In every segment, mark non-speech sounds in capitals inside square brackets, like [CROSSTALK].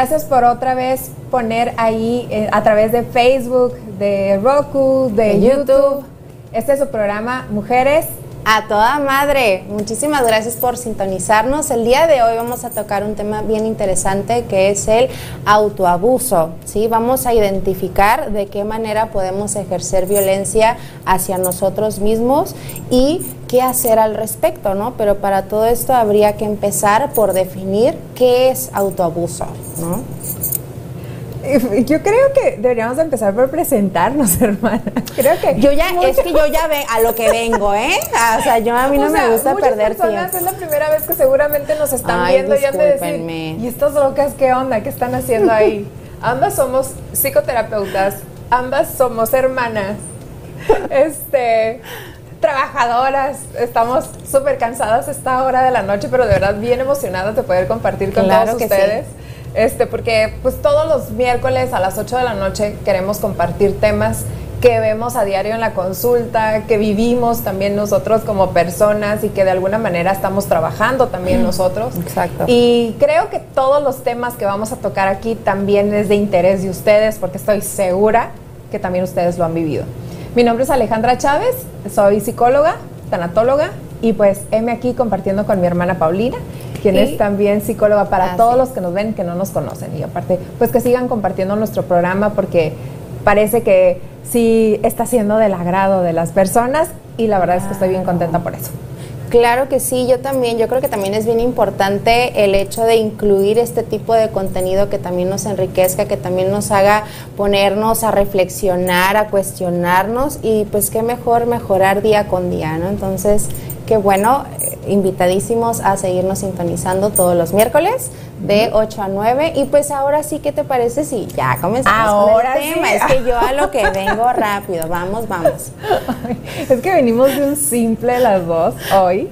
Gracias por otra vez poner ahí eh, a través de Facebook, de Roku, de, YouTube. Este es su programa Mujeres a toda madre, muchísimas gracias por sintonizarnos. El día de hoy vamos a tocar un tema bien interesante que es el autoabuso. ¿sí? Vamos a identificar de qué manera podemos ejercer violencia hacia nosotros mismos y qué hacer al respecto, ¿no? Pero para todo esto habría que empezar por definir qué es autoabuso, ¿no? Yo creo que deberíamos empezar por presentarnos, [LAUGHS] hermana. Creo que yo ya es que yo ya ve a lo que vengo, ¿eh? O sea, yo a mí no me gusta perder personas Es la primera vez que seguramente nos están viendo y han de decir, ¿y estas locas qué onda? ¿Qué están haciendo ahí? [LAUGHS] ambas somos psicoterapeutas, ambas somos hermanas. [LAUGHS] Este, trabajadoras, estamos súper cansadas esta hora de la noche, pero de verdad bien emocionadas de poder compartir con todos ustedes. Este, porque pues todos los miércoles a las 8 de la noche queremos compartir temas que vemos a diario en la consulta, que vivimos también nosotros como personas y que de alguna manera estamos trabajando también nosotros. Exacto. Y creo que todos los temas que vamos a tocar aquí también es de interés de ustedes porque estoy segura que también ustedes lo han vivido. Mi nombre es Alejandra Chávez, soy psicóloga, tanatóloga y pues heme aquí compartiendo con mi hermana Paulina quien es también psicóloga para todos los que nos ven que no nos conocen. Y aparte, pues que sigan compartiendo nuestro programa porque parece que sí está siendo del agrado de las personas y la verdad es que estoy bien contenta por eso. Claro que sí, yo también, yo creo que también es bien importante el hecho de incluir este tipo de contenido que también nos enriquezca, que también nos haga ponernos a reflexionar, a cuestionarnos y pues qué mejor mejorar día con día, ¿no? Entonces, qué bueno, eh, invitadísimos a seguirnos sintonizando todos los miércoles de 8 a 9 y pues ahora sí, ¿qué te parece si ya comenzamos ahora con el tema? Es que yo a lo que vengo [LAUGHS] rápido, vamos, vamos. Es que venimos de un simple las dos hoy.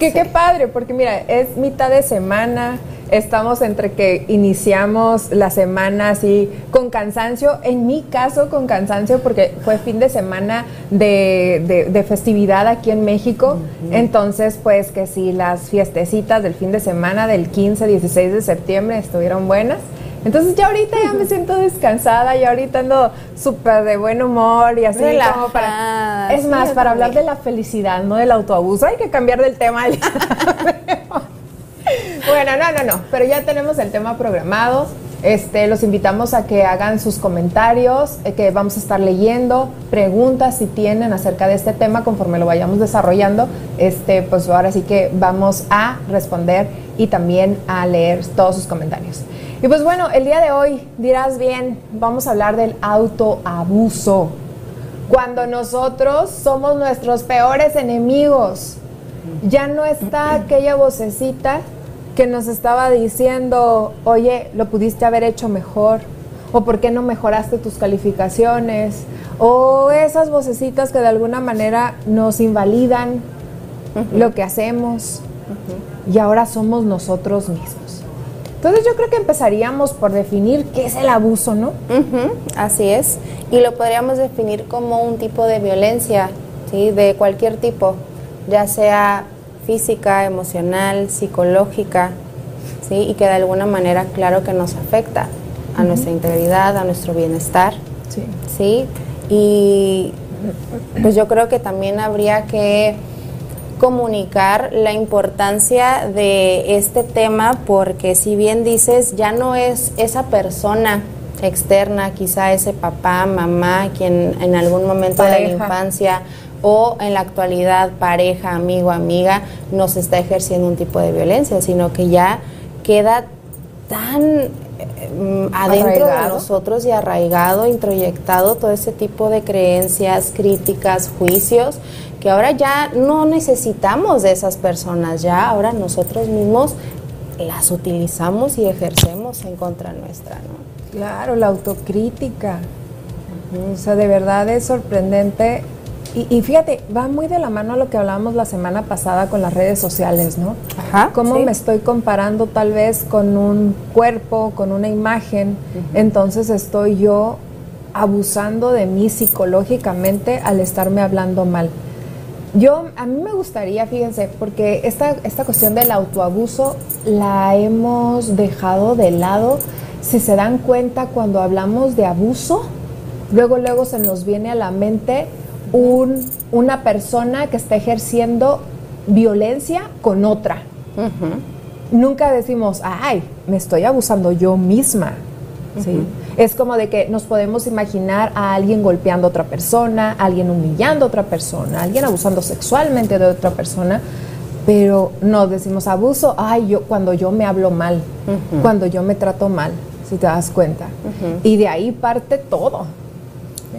Que qué padre, porque mira, es mitad de semana, estamos entre que iniciamos la semana así con cansancio, en mi caso con cansancio porque fue fin de semana de, festividad aquí en México, entonces pues que si las fiestecitas del fin de semana del 15, 16 de septiembre estuvieron buenas. Entonces ya ahorita ya me siento descansada, ya ahorita ando súper de buen humor y así como para... Es más, para hablar de la felicidad, no del autoabuso, hay que cambiar del tema. [LAUGHS] bueno, no, no, no, pero ya tenemos el tema programado. Este, los invitamos a que hagan sus comentarios, eh, que vamos a estar leyendo, preguntas si tienen acerca de este tema conforme lo vayamos desarrollando. Este, pues ahora sí que vamos a responder y también a leer todos sus comentarios. Y pues bueno, el día de hoy dirás bien, vamos a hablar del autoabuso. Cuando nosotros somos nuestros peores enemigos, ya no está aquella vocecita que nos estaba diciendo, oye, lo pudiste haber hecho mejor, o por qué no mejoraste tus calificaciones, o esas vocecitas que de alguna manera nos invalidan lo que hacemos, y ahora somos nosotros mismos. Entonces yo creo que empezaríamos por definir qué es el abuso, ¿no? así es, y lo podríamos definir como un tipo de violencia, ¿sí? De cualquier tipo, ya sea física, emocional, psicológica, ¿sí? Y que de alguna manera, claro que nos afecta a nuestra integridad, a nuestro bienestar, sí. ¿sí? Y pues yo creo que también habría que comunicar la importancia de este tema porque si bien dices, ya no es esa persona externa, quizá ese papá, mamá, quien en algún momento de la infancia o en la actualidad pareja, amigo, amiga, nos está ejerciendo un tipo de violencia, sino que ya queda tan eh, adentro de nosotros y arraigado, introyectado todo ese tipo de creencias, críticas, juicios, que ahora ya no necesitamos de esas personas, ya ahora nosotros mismos las utilizamos y ejercemos en contra nuestra, ¿no? Claro, la autocrítica. O sea, de verdad es sorprendente y, fíjate, va muy de la mano a lo que hablábamos la semana pasada con las redes sociales, ¿no? Ajá. Cómo me estoy comparando tal vez con un cuerpo, con una imagen, entonces estoy yo abusando de mí psicológicamente al estarme hablando mal. Yo, a mí me gustaría, fíjense, porque esta, esta cuestión del autoabuso la hemos dejado de lado. Si se dan cuenta, cuando hablamos de abuso, luego, luego se nos viene a la mente un, una persona que está ejerciendo violencia con otra. Nunca decimos, ay, me estoy abusando yo misma. Es como de que nos podemos imaginar a alguien golpeando a otra persona, alguien humillando a otra persona, alguien abusando sexualmente de otra persona, pero no decimos abuso, ay, yo cuando yo me hablo mal, cuando yo me trato mal, si te das cuenta. Y de ahí parte todo.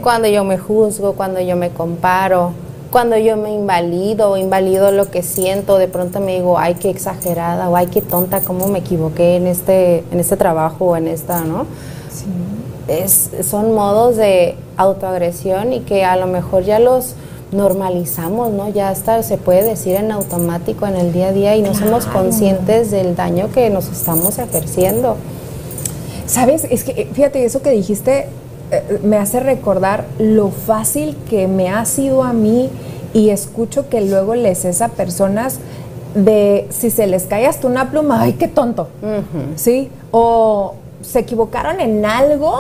Cuando yo me juzgo, cuando yo me comparo, cuando yo me invalido o invalido lo que siento, de pronto me digo, ay, qué exagerada o ay, qué tonta, cómo me equivoqué en este, en este trabajo o en esta, ¿no? Sí. Es, son modos de autoagresión y que a lo mejor ya los normalizamos, ¿no? Ya hasta se puede decir en automático en el día a día y no somos conscientes del daño que nos estamos ejerciendo. Sabes, es que fíjate, eso que dijiste me hace recordar lo fácil que me ha sido a mí y escucho que luego les es a personas de si se les cae hasta una pluma, ay, qué tonto, ¿sí? O se equivocaron en algo.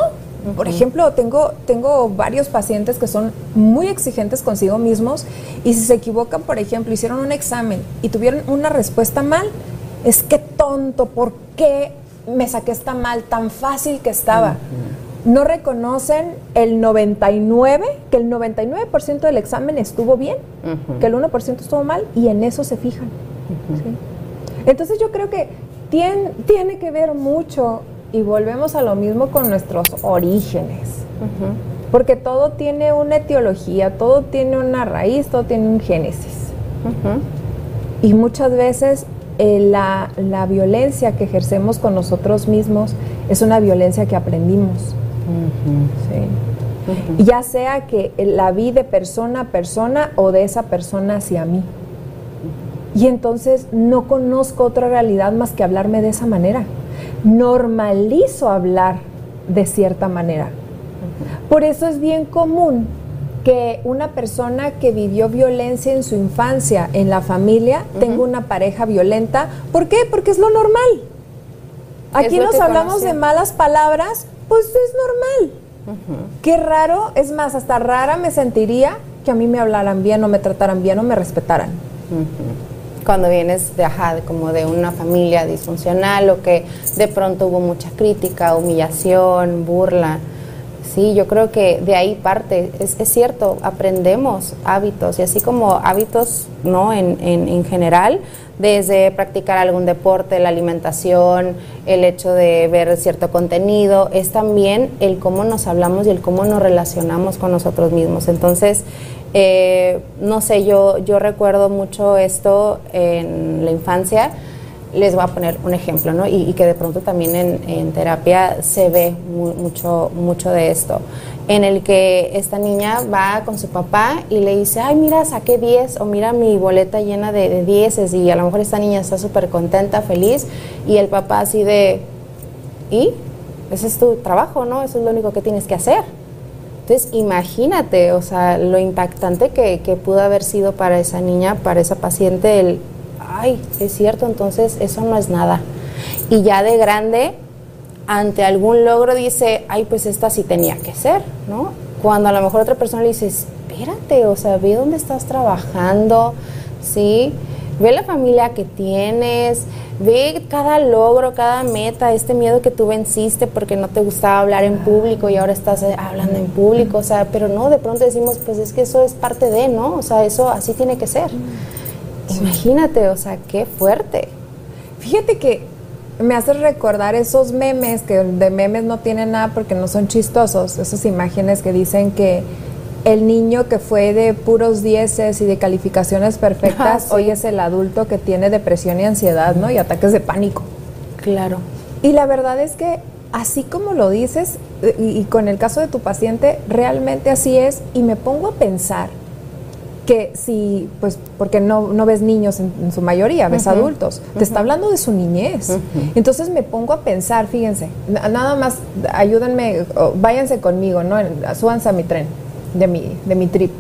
Por ejemplo, tengo, tengo varios pacientes que son muy exigentes consigo mismos y si se equivocan, por ejemplo, hicieron un examen y tuvieron una respuesta mal, es que tonto, ¿por qué me saqué esta mal tan fácil que estaba? No reconocen el 99, que el 99% del examen estuvo bien, que el 1% estuvo mal y en eso se fijan. Entonces yo creo que tiene, tiene, que ver mucho y volvemos a lo mismo con nuestros orígenes. Porque todo tiene una etiología, todo tiene una raíz, todo tiene un génesis. Y muchas veces eh, la, la, violencia que ejercemos con nosotros mismos es una violencia que aprendimos. Ya sea que la vi de persona a persona o de esa persona hacia mí. Y entonces no conozco otra realidad más que hablarme de esa manera. Normalizo hablar de cierta manera. Por eso es bien común que una persona que vivió violencia en su infancia, en la familia, tenga una pareja violenta. ¿Por qué? Porque es lo normal. Aquí nos hablamos de malas palabras pues es normal. Qué raro, es más, hasta rara me sentiría que a mí me hablaran bien o me trataran bien o me respetaran. Cuando vienes de, ajá, como de una familia disfuncional o que de pronto hubo mucha crítica, humillación, burla. Sí, yo creo que de ahí parte, es, cierto, aprendemos hábitos y así como hábitos ¿no? en, en, en general, desde practicar algún deporte, la alimentación, el hecho de ver cierto contenido, es también el cómo nos hablamos y el cómo nos relacionamos con nosotros mismos. Entonces, eh, no sé, yo, yo recuerdo mucho esto en la infancia. Les voy a poner un ejemplo, ¿no? Y, que de pronto también en, terapia se ve mucho, mucho de esto en el que esta niña va con su papá y le dice, ay, mira, saqué 10 o mira mi boleta llena de, 10 y a lo mejor esta niña está súper contenta, feliz y el papá así de, ¿y? Ese es tu trabajo, ¿no? Eso es lo único que tienes que hacer. Entonces, imagínate, o sea, lo impactante que, que pudo haber sido para esa niña, para esa paciente, el, ay, es cierto, entonces eso no es nada. Y ya de grande, ante algún logro dice, ay, pues esta sí tenía que ser, ¿no? Cuando a lo mejor otra persona le dice, espérate, o sea, ve dónde estás trabajando, ¿sí? Ve la familia que tienes, ve cada logro, cada meta, este miedo que tú venciste porque no te gustaba hablar en público y ahora estás eh, hablando en público, o sea, pero no, de pronto decimos, pues es que eso es parte de, ¿no? O sea, eso así tiene que ser. Imagínate, o sea, qué fuerte. Fíjate que me hace recordar esos memes que de memes no tienen nada porque no son chistosos, esas imágenes que dicen que el niño que fue de puros dieces y de calificaciones perfectas, ah, hoy es el adulto que tiene depresión y ansiedad, ¿no? Y ataques de pánico. Claro. Y la verdad es que así como lo dices, y, y con el caso de tu paciente, realmente así es, y me pongo a pensar, que si, pues, porque no, no ves niños en, su mayoría, ves adultos, te está hablando de su niñez. Entonces me pongo a pensar, fíjense, nada más ayúdenme, váyanse conmigo, ¿no? Súbanse a mi tren, de mi, de mi trip.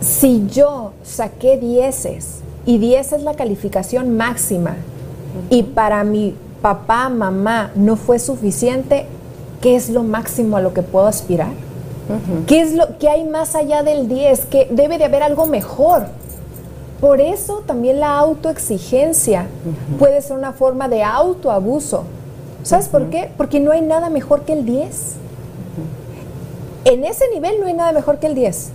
Si yo saqué dieces y 10 es la calificación máxima y para mi papá, mamá no fue suficiente, ¿qué es lo máximo a lo que puedo aspirar? ¿Qué es lo que hay más allá del 10? Que debe de haber algo mejor. Por eso también la autoexigencia puede ser una forma de autoabuso. ¿Sabes por qué? Porque no hay nada mejor que el 10. En ese nivel no hay nada mejor que el 10.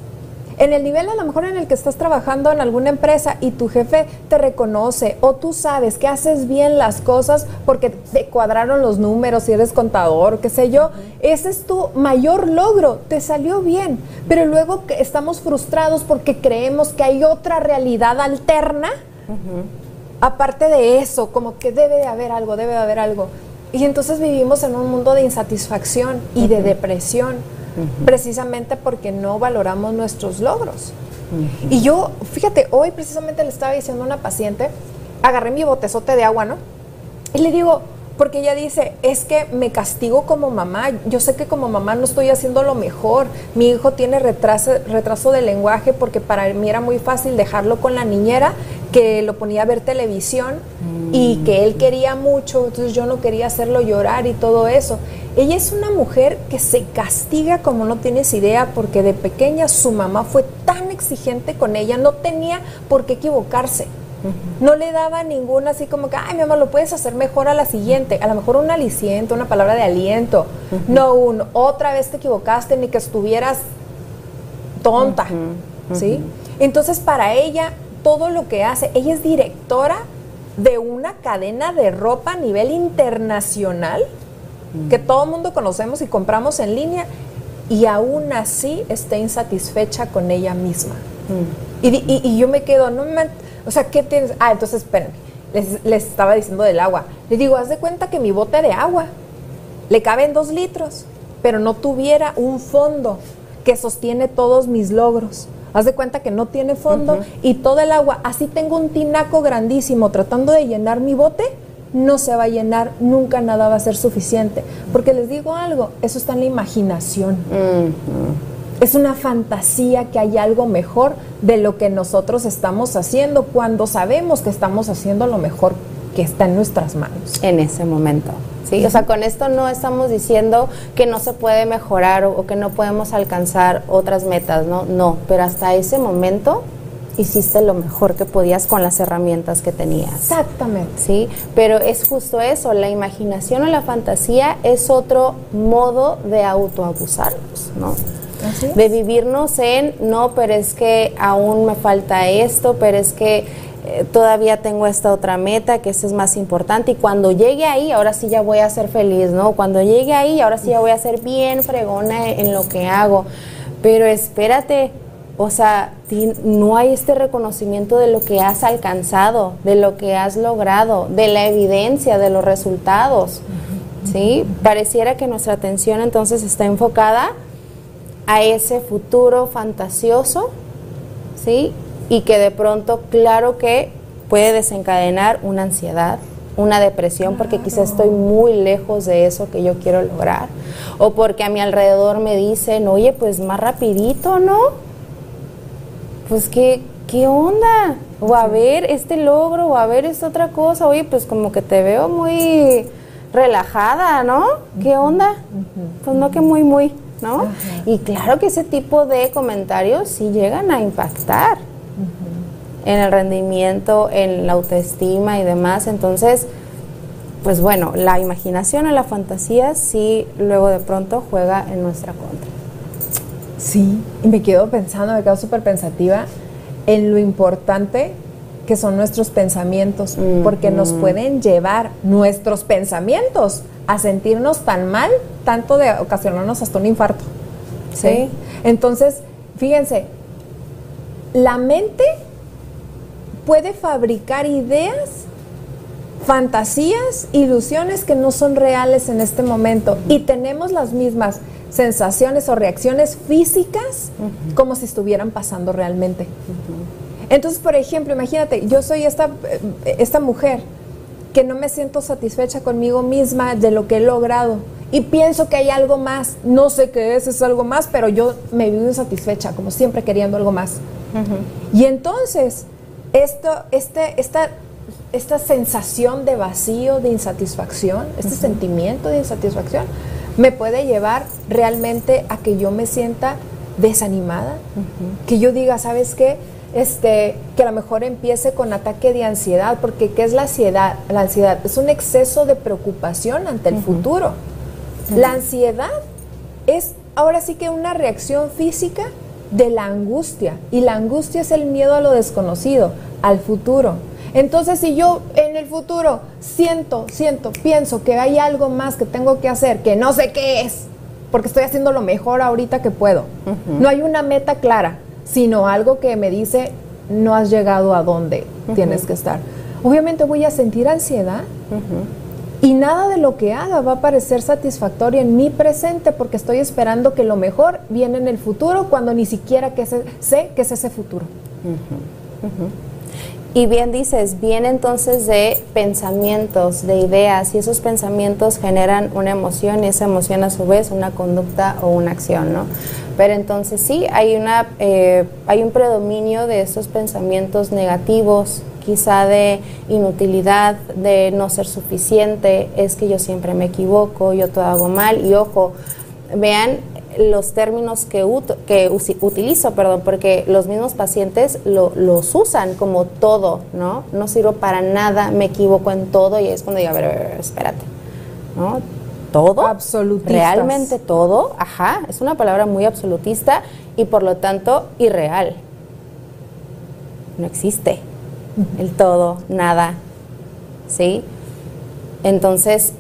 En el nivel a lo mejor en el que estás trabajando en alguna empresa y tu jefe te reconoce o tú sabes que haces bien las cosas porque te cuadraron los números y eres contador, qué sé yo, ese es tu mayor logro, te salió bien, pero luego estamos frustrados porque creemos que hay otra realidad alterna. Aparte de eso, como que debe de haber algo, debe de haber algo. Y entonces vivimos en un mundo de insatisfacción y de depresión precisamente porque no valoramos nuestros logros. Y yo, fíjate, hoy precisamente le estaba diciendo a una paciente, agarré mi botezote de agua, ¿no? Y le digo, porque ella dice, es que me castigo como mamá, yo sé que como mamá no estoy haciendo lo mejor, mi hijo tiene retraso, retraso de lenguaje porque para mí era muy fácil dejarlo con la niñera que lo ponía a ver televisión y mm. que él quería mucho, entonces yo no quería hacerlo llorar y todo eso. Ella es una mujer que se castiga como no tienes idea porque de pequeña su mamá fue tan exigente con ella, no tenía por qué equivocarse. No le daba ninguna así como que, ay, mi amor, lo puedes hacer mejor a la siguiente. A lo mejor un aliciente, una palabra de aliento. No un, otra vez te equivocaste, ni que estuvieras tonta. ¿Sí? Entonces, para ella, todo lo que hace, ella es directora de una cadena de ropa a nivel internacional que todo el mundo conocemos y compramos en línea y aún así está insatisfecha con ella misma. Y, yo me quedo, no me, o sea, ¿qué tienes? Ah, entonces espérenme, les, estaba diciendo del agua. Le digo, haz de cuenta que mi bote de agua le caben dos litros, pero no tuviera un fondo que sostiene todos mis logros. Haz de cuenta que no tiene fondo y todo el agua, así tengo un tinaco grandísimo tratando de llenar mi bote, no se va a llenar, nunca nada va a ser suficiente. Porque les digo algo, eso está en la imaginación. Es una fantasía que hay algo mejor de lo que nosotros estamos haciendo cuando sabemos que estamos haciendo lo mejor que está en nuestras manos. En ese momento. Sí, o sea, con esto no estamos diciendo que no se puede mejorar o, que no podemos alcanzar otras metas, ¿no? No, pero hasta ese momento hiciste lo mejor que podías con las herramientas que tenías. Exactamente. Sí, pero es justo eso, la imaginación o la fantasía es otro modo de autoabusarnos, ¿no? De vivirnos en, no, pero es que aún me falta esto, pero es que eh, todavía tengo esta otra meta, que es más importante, y cuando llegue ahí, ahora sí ya voy a ser feliz, ¿no? Cuando llegue ahí, ahora sí ya voy a ser bien fregona en lo que hago. Pero espérate, o sea, no hay este reconocimiento de lo que has alcanzado, de lo que has logrado, de la evidencia, de los resultados. ¿Sí? Pareciera que nuestra atención entonces está enfocada a ese futuro fantasioso, ¿sí? Y que de pronto, claro que puede desencadenar una ansiedad, una depresión, porque quizás estoy muy lejos de eso que yo quiero lograr, o porque a mi alrededor me dicen, oye, pues más rapidito, ¿no? Pues qué, qué onda, o a ver este logro, o a ver esta otra cosa, oye, pues como que te veo muy relajada, ¿no? ¿Qué onda? Pues no que muy, muy. ¿no? Y claro que ese tipo de comentarios sí llegan a impactar en el rendimiento, en la autoestima y demás. Entonces, pues bueno, la imaginación o la fantasía sí luego de pronto juega en nuestra contra. Sí, y me quedo pensando, me quedo súper pensativa en lo importante que son nuestros pensamientos, porque nos pueden llevar nuestros pensamientos a sentirnos tan mal, tanto de ocasionarnos hasta un infarto. ¿sí? Entonces, fíjense, la mente puede fabricar ideas, fantasías, ilusiones que no son reales en este momento. Y tenemos las mismas sensaciones o reacciones físicas como si estuvieran pasando realmente. Entonces, por ejemplo, imagínate, yo soy esta, esta mujer que no me siento satisfecha conmigo misma de lo que he logrado. Y pienso que hay algo más, no sé qué es, es algo más, pero yo me vivo insatisfecha, como siempre queriendo algo más. Y entonces, esto, este, esta, esta sensación de vacío, de insatisfacción, este sentimiento de insatisfacción, me puede llevar realmente a que yo me sienta desanimada, que yo diga, ¿sabes qué? este, que a lo mejor empiece con ataque de ansiedad, porque ¿qué es la ansiedad? La ansiedad es un exceso de preocupación ante el futuro. La ansiedad es ahora sí que una reacción física de la angustia, y la angustia es el miedo a lo desconocido, al futuro. Entonces, si yo en el futuro siento, siento, pienso que hay algo más que tengo que hacer, que no sé qué es, porque estoy haciendo lo mejor ahorita que puedo, no hay una meta clara, sino algo que me dice, no has llegado a donde tienes que estar. Obviamente voy a sentir ansiedad y nada de lo que haga va a parecer satisfactorio en mi presente porque estoy esperando que lo mejor viene en el futuro cuando ni siquiera que sé que es ese futuro. Y bien dices, viene entonces de pensamientos, de ideas, y esos pensamientos generan una emoción y esa emoción a su vez una conducta o una acción, ¿no? Pero entonces sí, hay, una, eh, hay un predominio de esos pensamientos negativos, quizá de inutilidad, de no ser suficiente, es que yo siempre me equivoco, yo todo hago mal, y ojo, vean los términos que, que utilizo, perdón, porque los mismos pacientes los usan como todo, ¿no? No sirvo para nada, me equivoco en todo y es cuando digo, a ver, a ver, espérate, ¿no? Todo. Absolutista. Realmente todo, ajá, es una palabra muy absolutista y por lo tanto irreal. No existe el todo, nada, ¿sí? Entonces,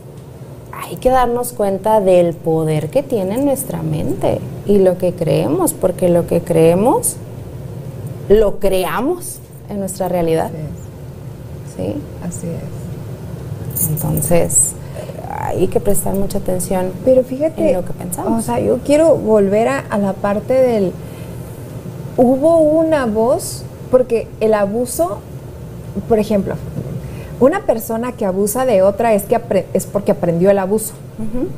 hay que darnos cuenta del poder que tiene nuestra mente y lo que creemos, porque lo que creemos lo creamos en nuestra realidad. ¿Sí? Así es. Entonces, hay que prestar mucha atención Pero fíjate, en lo que pensamos. O sea, yo quiero volver a, a la parte del... Hubo una voz, porque el abuso, por ejemplo, una persona que abusa de otra es, que es porque aprendió el abuso.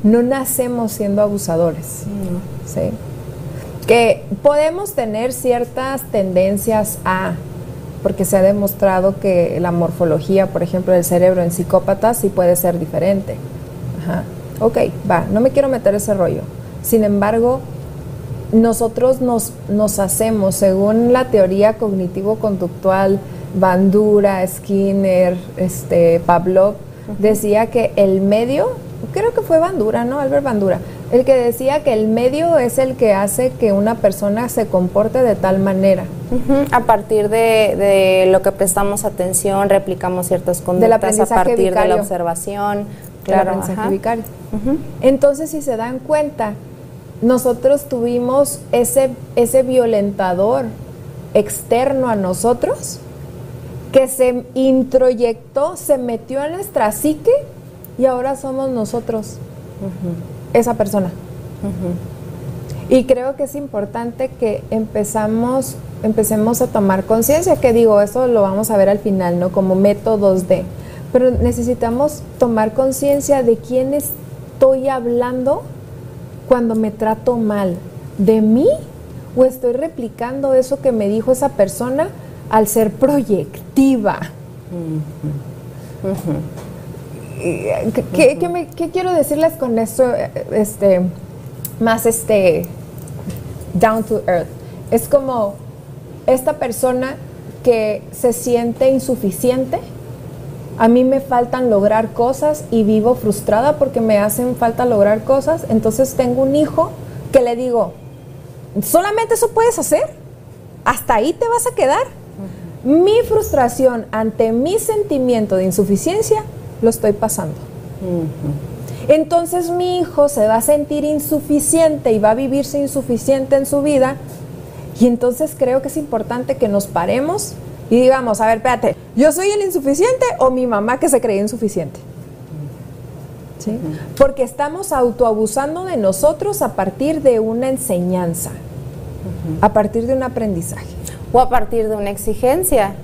No nacemos siendo abusadores. ¿sí? Que podemos tener ciertas tendencias a, porque se ha demostrado que la morfología, por ejemplo, del cerebro en psicópatas sí puede ser diferente. Ajá. Ok, va, no me quiero meter ese rollo. Sin embargo, nosotros nos, nos hacemos, según la teoría cognitivo-conductual, Bandura, Skinner, este, Pavlov, decía que el medio, creo que fue Bandura, ¿no? Albert Bandura, el que decía que el medio es el que hace que una persona se comporte de tal manera. A partir de, lo que prestamos atención, replicamos ciertas conductas a partir de la observación. Claro, vicario. Entonces, si se dan cuenta, nosotros tuvimos ese, ese violentador externo a nosotros que se introyectó, se metió en nuestra psique y ahora somos nosotros, esa persona. Y creo que es importante que empezamos, empecemos a tomar conciencia, que digo, eso lo vamos a ver al final, ¿no? Como métodos de... Pero necesitamos tomar conciencia de quién estoy hablando cuando me trato mal. ¿De mí? ¿O estoy replicando eso que me dijo esa persona al ser proyectiva. ¿Qué, quiero decirles con esto? Este, más este, down to earth. Es como esta persona que se siente insuficiente. A mí me faltan lograr cosas y vivo frustrada porque me hacen falta lograr cosas. Entonces tengo un hijo que le digo, ¿solamente eso puedes hacer? ¿Hasta ahí te vas a quedar? Mi frustración ante mi sentimiento de insuficiencia lo estoy pasando. Entonces mi hijo se va a sentir insuficiente y va a vivirse insuficiente en su vida. Y entonces creo que es importante que nos paremos y digamos, a ver, espérate, ¿yo soy el insuficiente o mi mamá que se cree insuficiente? ¿Sí? Porque estamos autoabusando de nosotros a partir de una enseñanza, a partir de un aprendizaje o a partir de una exigencia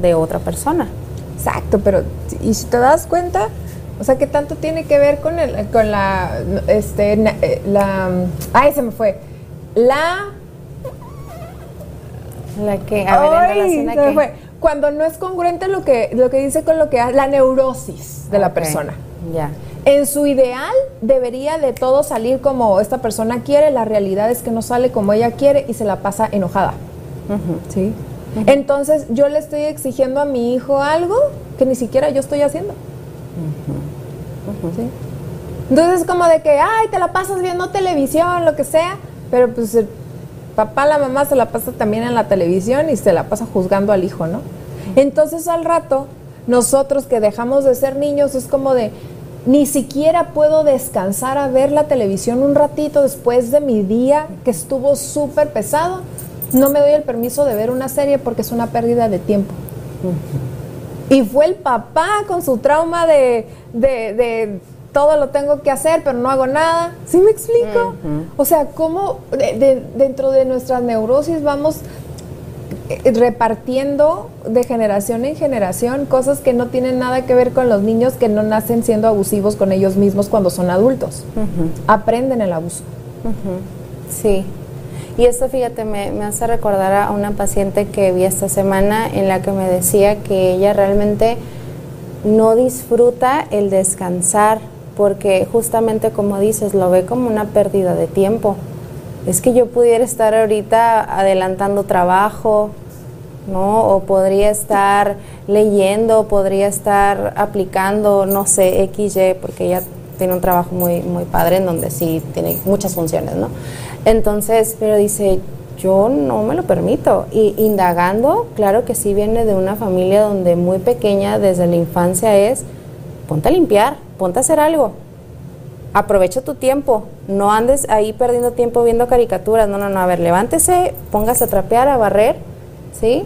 de otra persona. Exacto, pero y si te das cuenta, o sea, ¿qué tanto tiene que ver con el, con la, este, eh, la, ay, se me fue, la, la que, a ver, en relación a se Fue. Cuando no es congruente lo que, lo que dice con lo que hace, la neurosis de la persona. Ya. En su ideal debería de todo salir como esta persona quiere, la realidad es que no sale como ella quiere y se la pasa enojada. ¿Sí? Entonces yo le estoy exigiendo a mi hijo algo que ni siquiera yo estoy haciendo. ¿Sí? Entonces como de que, ay, te la pasas viendo televisión, lo que sea, pero pues el papá, la mamá se la pasa también en la televisión y se la pasa juzgando al hijo, ¿no? Entonces al rato, nosotros que dejamos de ser niños es como de, ni siquiera puedo descansar a ver la televisión un ratito después de mi día que estuvo súper pesado no me doy el permiso de ver una serie porque es una pérdida de tiempo. Y fue el papá con su trauma de, de, todo lo tengo que hacer, pero no hago nada. ¿Sí me explico? O sea, cómo dentro de nuestras neurosis vamos eh, repartiendo de generación en generación cosas que no tienen nada que ver con los niños que no nacen siendo abusivos con ellos mismos cuando son adultos. Aprenden el abuso. Sí. Y esto, fíjate, me, hace recordar a una paciente que vi esta semana en la que me decía que ella realmente no disfruta el descansar porque justamente como dices, lo ve como una pérdida de tiempo. es que yo pudiera estar ahorita adelantando trabajo, ¿no? O podría estar leyendo, podría estar aplicando, no sé, XY, porque ella tiene un trabajo muy, muy padre en donde sí tiene muchas funciones, ¿no? Entonces, pero dice, yo no me lo permito. Y indagando, claro que sí viene de una familia donde muy pequeña, desde la infancia, es ponte a limpiar, ponte a hacer algo. Aprovecha tu tiempo, no andes ahí perdiendo tiempo viendo caricaturas, no, no, no, a ver, levántese, póngase a trapear, a barrer, ¿sí?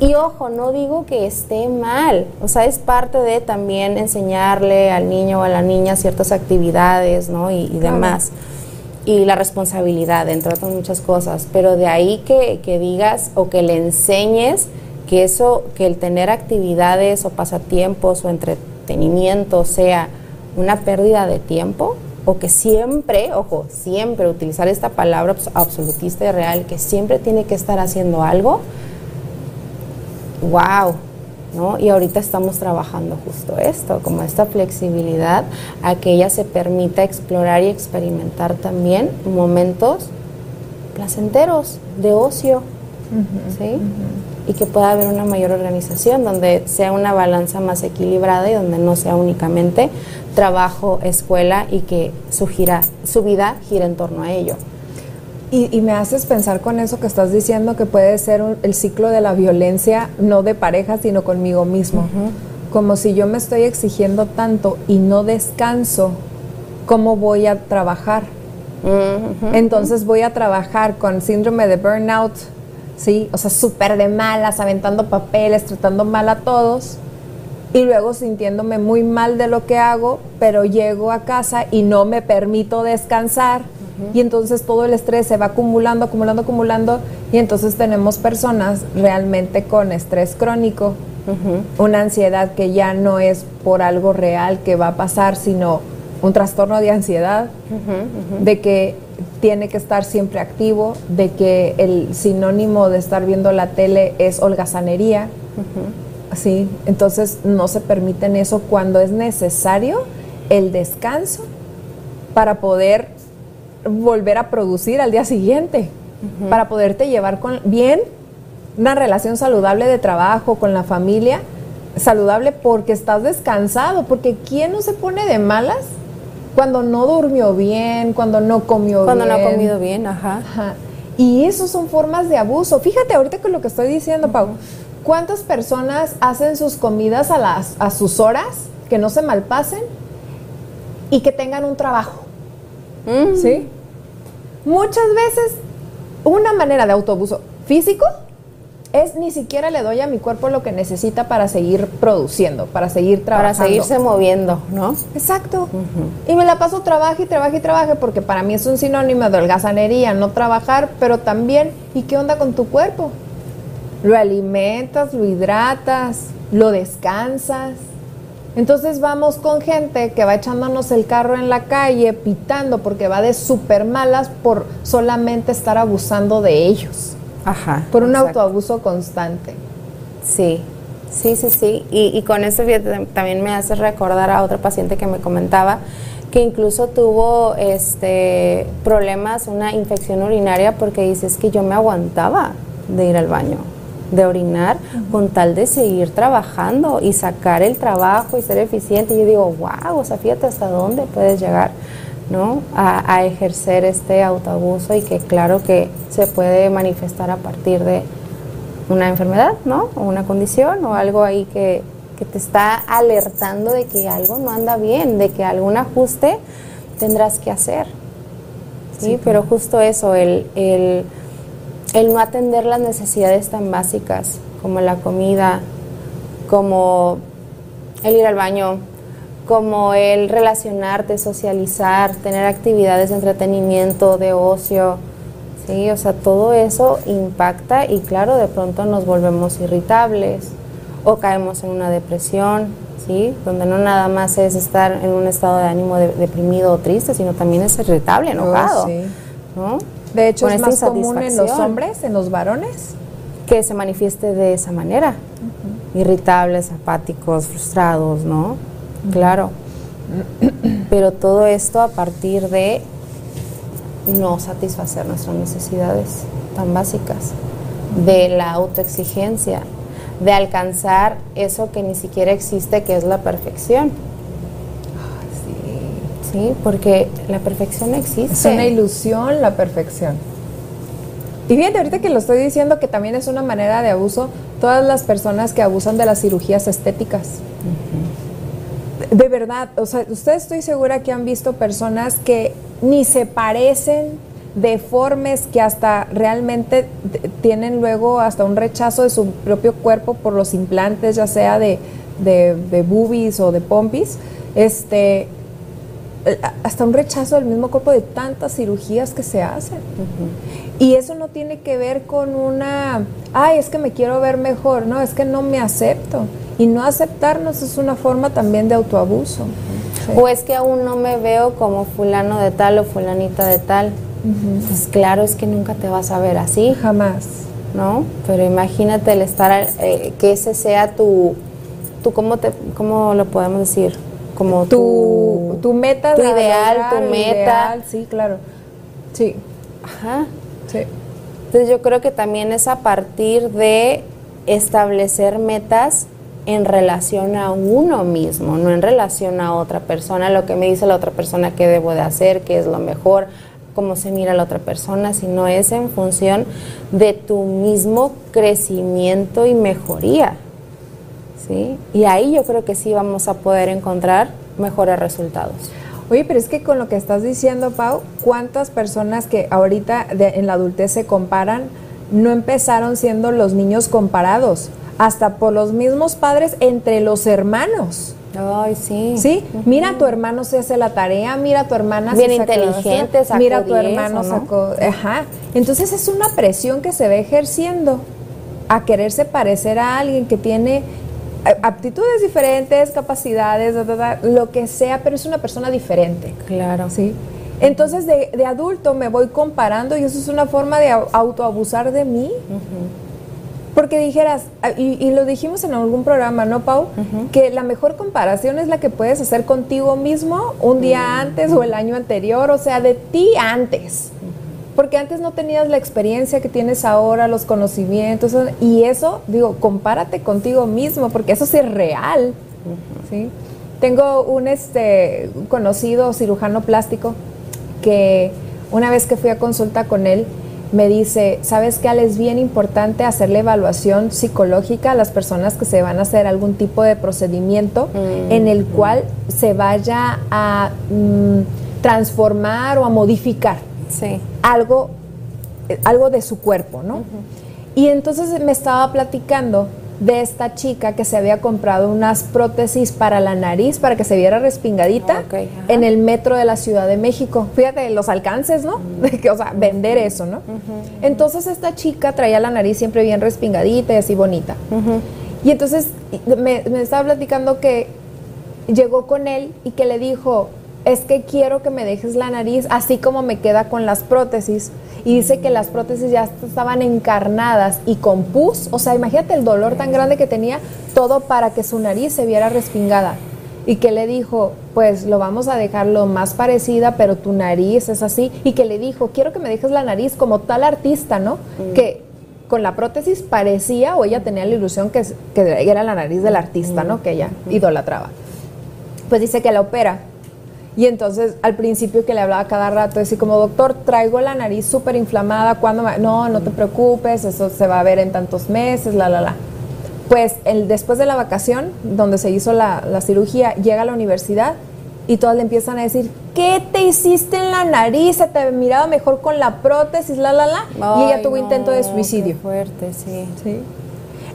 Y ojo, no digo que esté mal, o sea, es parte de también enseñarle al niño o a la niña ciertas actividades, ¿no? Y, demás. Y la responsabilidad, entre otras muchas cosas, pero de ahí que, que, digas o que le enseñes que eso, que el tener actividades o pasatiempos o entretenimiento sea una pérdida de tiempo, o que siempre, ojo, siempre utilizar esta palabra absolutista y real, que siempre tiene que estar haciendo algo, wow, ¿no? Y ahorita estamos trabajando justo esto, como esta flexibilidad a que ella se permita explorar y experimentar también momentos placenteros, de ocio, ¿sí? Y que pueda haber una mayor organización donde sea una balanza más equilibrada y donde no sea únicamente trabajo, escuela y que su, gira, su vida gira en torno a ello. Y, me haces pensar con eso que estás diciendo que puede ser el ciclo de la violencia, no de pareja, sino conmigo mismo. Como si yo me estoy exigiendo tanto y no descanso, ¿cómo voy a trabajar? Entonces voy a trabajar con síndrome de burnout, ¿sí? O sea, súper de malas, aventando papeles, tratando mal a todos. Y luego sintiéndome muy mal de lo que hago, pero llego a casa y no me permito descansar y entonces todo el estrés se va acumulando, acumulando, acumulando y entonces tenemos personas realmente con estrés crónico, una ansiedad que ya no es por algo real que va a pasar, sino un trastorno de ansiedad, de que tiene que estar siempre activo, de que el sinónimo de estar viendo la tele es holgazanería. Sí, entonces no se permiten eso cuando es necesario el descanso para poder volver a producir al día siguiente para poderte llevar con bien una relación saludable de trabajo con la familia, saludable porque estás descansado, porque ¿quién no se pone de malas cuando no durmió bien, cuando no comió bien? Cuando no ha comido bien, ajá. Y eso son formas de abuso. Fíjate ahorita con lo que estoy diciendo, Pau. ¿Cuántas personas hacen sus comidas a, las, a sus horas, que no se malpasen y que tengan un trabajo? ¿Sí? Muchas veces una manera de autobuso físico es ni siquiera le doy a mi cuerpo lo que necesita para seguir produciendo, para seguir trabajando. Para seguirse moviendo, ¿no? Exacto. Y me la paso trabaje y trabaje y trabaje porque para mí es un sinónimo de holgazanería, no trabajar, pero también, ¿y qué onda con tu cuerpo? Lo alimentas, lo hidratas, lo descansas. Entonces vamos con gente que va echándonos el carro en la calle, pitando porque va de súper malas por solamente estar abusando de ellos. Ajá. Por un autoabuso constante. Sí, sí, sí, sí. Y, con eso también me hace recordar a otra paciente que me comentaba que incluso tuvo este problemas, una infección urinaria porque dice es que yo me aguantaba de ir al baño de orinar con tal de seguir trabajando y sacar el trabajo y ser eficiente. Y yo digo, wow, o sea, fíjate hasta dónde puedes llegar, ¿no? A, ejercer este autoabuso y que claro que se puede manifestar a partir de una enfermedad, ¿no? O una condición o algo ahí que, que te está alertando de que algo no anda bien, de que algún ajuste tendrás que hacer. Sí, pero justo eso, el, el el no atender las necesidades tan básicas como la comida, como el ir al baño, como el relacionarte, socializar, tener actividades de entretenimiento, de ocio, ¿sí? O sea, todo eso impacta y claro, de pronto nos volvemos irritables o caemos en una depresión, ¿sí? Donde no nada más es estar en un estado de ánimo deprimido o triste, sino también es irritable, oh, enojado, ¿no? De hecho, es más común en los hombres, en los varones. Que se manifieste de esa manera. Irritables, apáticos, frustrados, ¿no? Claro. Pero todo esto a partir de no satisfacer nuestras necesidades tan básicas, de la autoexigencia, de alcanzar eso que ni siquiera existe, que es la perfección. Sí. porque la perfección existe. Es una ilusión la perfección. Y fíjate, ahorita que lo estoy diciendo, que también es una manera de abuso, todas las personas que abusan de las cirugías estéticas. De verdad, o sea, ustedes estoy segura que han visto personas que ni se parecen, deformes, que hasta realmente tienen luego hasta un rechazo de su propio cuerpo por los implantes, ya sea de, de, boobies o de pompis, este, hasta un rechazo del mismo cuerpo de tantas cirugías que se hacen. Y eso no tiene que ver con una, ay, es que me quiero ver mejor, no, es que no me acepto. Y no aceptarnos es una forma también de autoabuso. O es que aún no me veo como fulano de tal o fulanita de tal. Pues claro, es que nunca te vas a ver así. Jamás. ¿No? Pero imagínate el estar, eh, que ese sea tu, tu ¿cómo, te, ¿cómo lo podemos decir? Como tu, tu, meta. Tu ideal, tu meta. sí, claro. Sí. Ajá. Sí. Entonces yo creo que también es a partir de establecer metas en relación a uno mismo, no en relación a otra persona, lo que me dice la otra persona que debo de hacer, qué es lo mejor, cómo se mira la otra persona, sino es en función de tu mismo crecimiento y mejoría. ¿Sí? Y ahí yo creo que sí vamos a poder encontrar mejores resultados. Oye, pero es que con lo que estás diciendo, Pau, ¿cuántas personas que ahorita en la adultez se comparan no empezaron siendo los niños comparados? Hasta por los mismos padres entre los hermanos. Ay, sí. Sí, mira tu hermano se hace la tarea, mira tu hermana Bien inteligente, sacó, mira tu hermano sacó, ajá. Entonces es una presión que se ve ejerciendo a quererse parecer a alguien que tiene aptitudes diferentes, capacidades, lo que sea, pero es una persona diferente. Claro. Sí. Entonces de, adulto me voy comparando y eso es una forma de autoabusar de mí. Porque dijeras, ah, y, lo dijimos en algún programa, ¿no, Pau? Que la mejor comparación es la que puedes hacer contigo mismo un día antes o el año anterior, o sea, de ti antes porque antes no tenías la experiencia que tienes ahora, los conocimientos, y eso, digo, compárate contigo mismo, porque eso sí es real. ¿sí? Tengo un este, conocido cirujano plástico que una vez que fui a consulta con él, me dice, ¿sabes qué, Ale? Es bien importante hacerle evaluación psicológica a las personas que se van a hacer algún tipo de procedimiento mm. en el cual se vaya a mm, transformar o a modificar sí. algo, algo de su cuerpo, ¿no? Y entonces me estaba platicando de esta chica que se había comprado unas prótesis para la nariz, para que se viera respingadita, en el metro de la Ciudad de México. Fíjate los alcances, ¿no? De que, o sea, vender eso, ¿no? Entonces esta chica traía la nariz siempre bien respingadita y así bonita. Y entonces me, me estaba platicando que llegó con él y que le dijo, es que quiero que me dejes la nariz así como me queda con las prótesis. Y dice que las prótesis ya estaban encarnadas y con pus, o sea, imagínate el dolor tan grande que tenía, todo para que su nariz se viera respingada. Y que le dijo, pues lo vamos a dejar lo más parecida, pero tu nariz es así. Y que le dijo, quiero que me dejes la nariz como tal artista, ¿no? Mm. Que con la prótesis parecía o ella tenía la ilusión que, que era la nariz del artista, ¿no? Que ella idolatraba. Pues dice que la opera y entonces al principio que le hablaba cada rato, decía como, doctor, traigo la nariz súper inflamada, ¿cuándo No, no te preocupes, eso se va a ver en tantos meses, la, la, la. Pues el, después de la vacación, donde se hizo la, cirugía, llega a la universidad y todos le empiezan a decir, ¿qué te hiciste en la nariz? Se te miraba mejor con la prótesis, la, la, la. y ella tuvo intento de suicidio. fuerte, sí. Sí.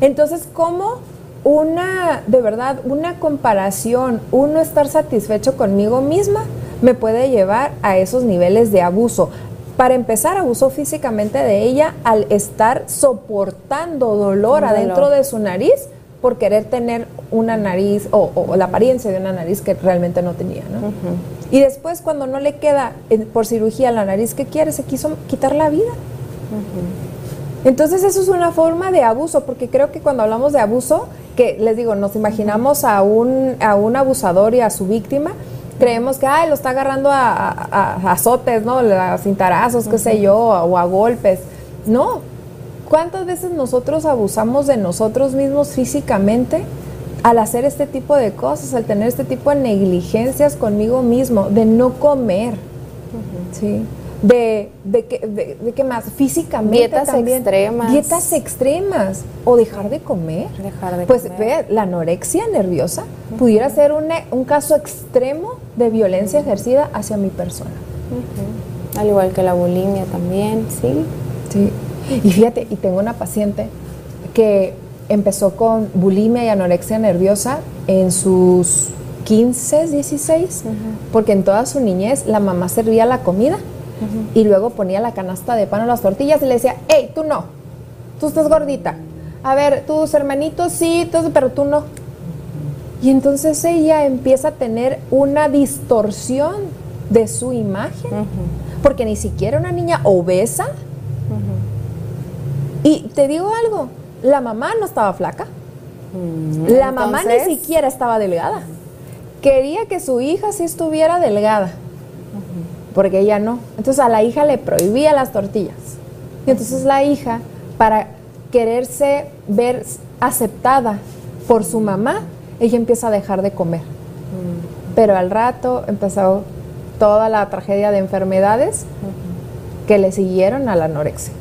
Entonces, ¿cómo una, de verdad, una comparación, uno estar satisfecho conmigo misma, me puede llevar a esos niveles de abuso. Para empezar, abusó físicamente de ella al estar soportando dolor adentro de su nariz por querer tener una nariz o, la apariencia de una nariz que realmente no tenía. ¿no? Y después, cuando no le queda por cirugía la nariz que quiere, se quiso quitar la vida. Entonces, eso es una forma de abuso, porque creo que cuando hablamos de abuso, que les digo, nos imaginamos a un, a un abusador y a su víctima Creemos que, ay, lo está agarrando a, azotes, ¿no? A cintarazos, qué sé yo, o a golpes. No. ¿Cuántas veces nosotros abusamos de nosotros mismos físicamente al hacer este tipo de cosas, al tener este tipo de negligencias conmigo mismo, de no comer? ¿Sí? De, de, de, de qué más, físicamente Dietas extremas. Dietas extremas. O dejar de comer. Dejar de pues ve, la anorexia nerviosa pudiera ser un, un, caso extremo de violencia ejercida hacia mi persona. Al igual que la bulimia también, sí. Sí. Y fíjate, y tengo una paciente que empezó con bulimia y anorexia nerviosa en sus 15, 16, porque en toda su niñez la mamá servía la comida y luego ponía la canasta de pan o las tortillas y le decía, hey, tú no, tú estás gordita. A ver, tus hermanitos sí, pero tú no. Y entonces ella empieza a tener una distorsión de su imagen, porque ni siquiera una niña obesa. Y te digo algo, la mamá no estaba flaca. Mm, la mamá ni siquiera estaba delgada. Quería que su hija sí estuviera delgada porque ella no. Entonces a la hija le prohibía las tortillas. Y entonces la hija, para quererse ver aceptada por su mamá, ella empieza a dejar de comer. Mm. Pero al rato empezó toda la tragedia de enfermedades que le siguieron a la anorexia.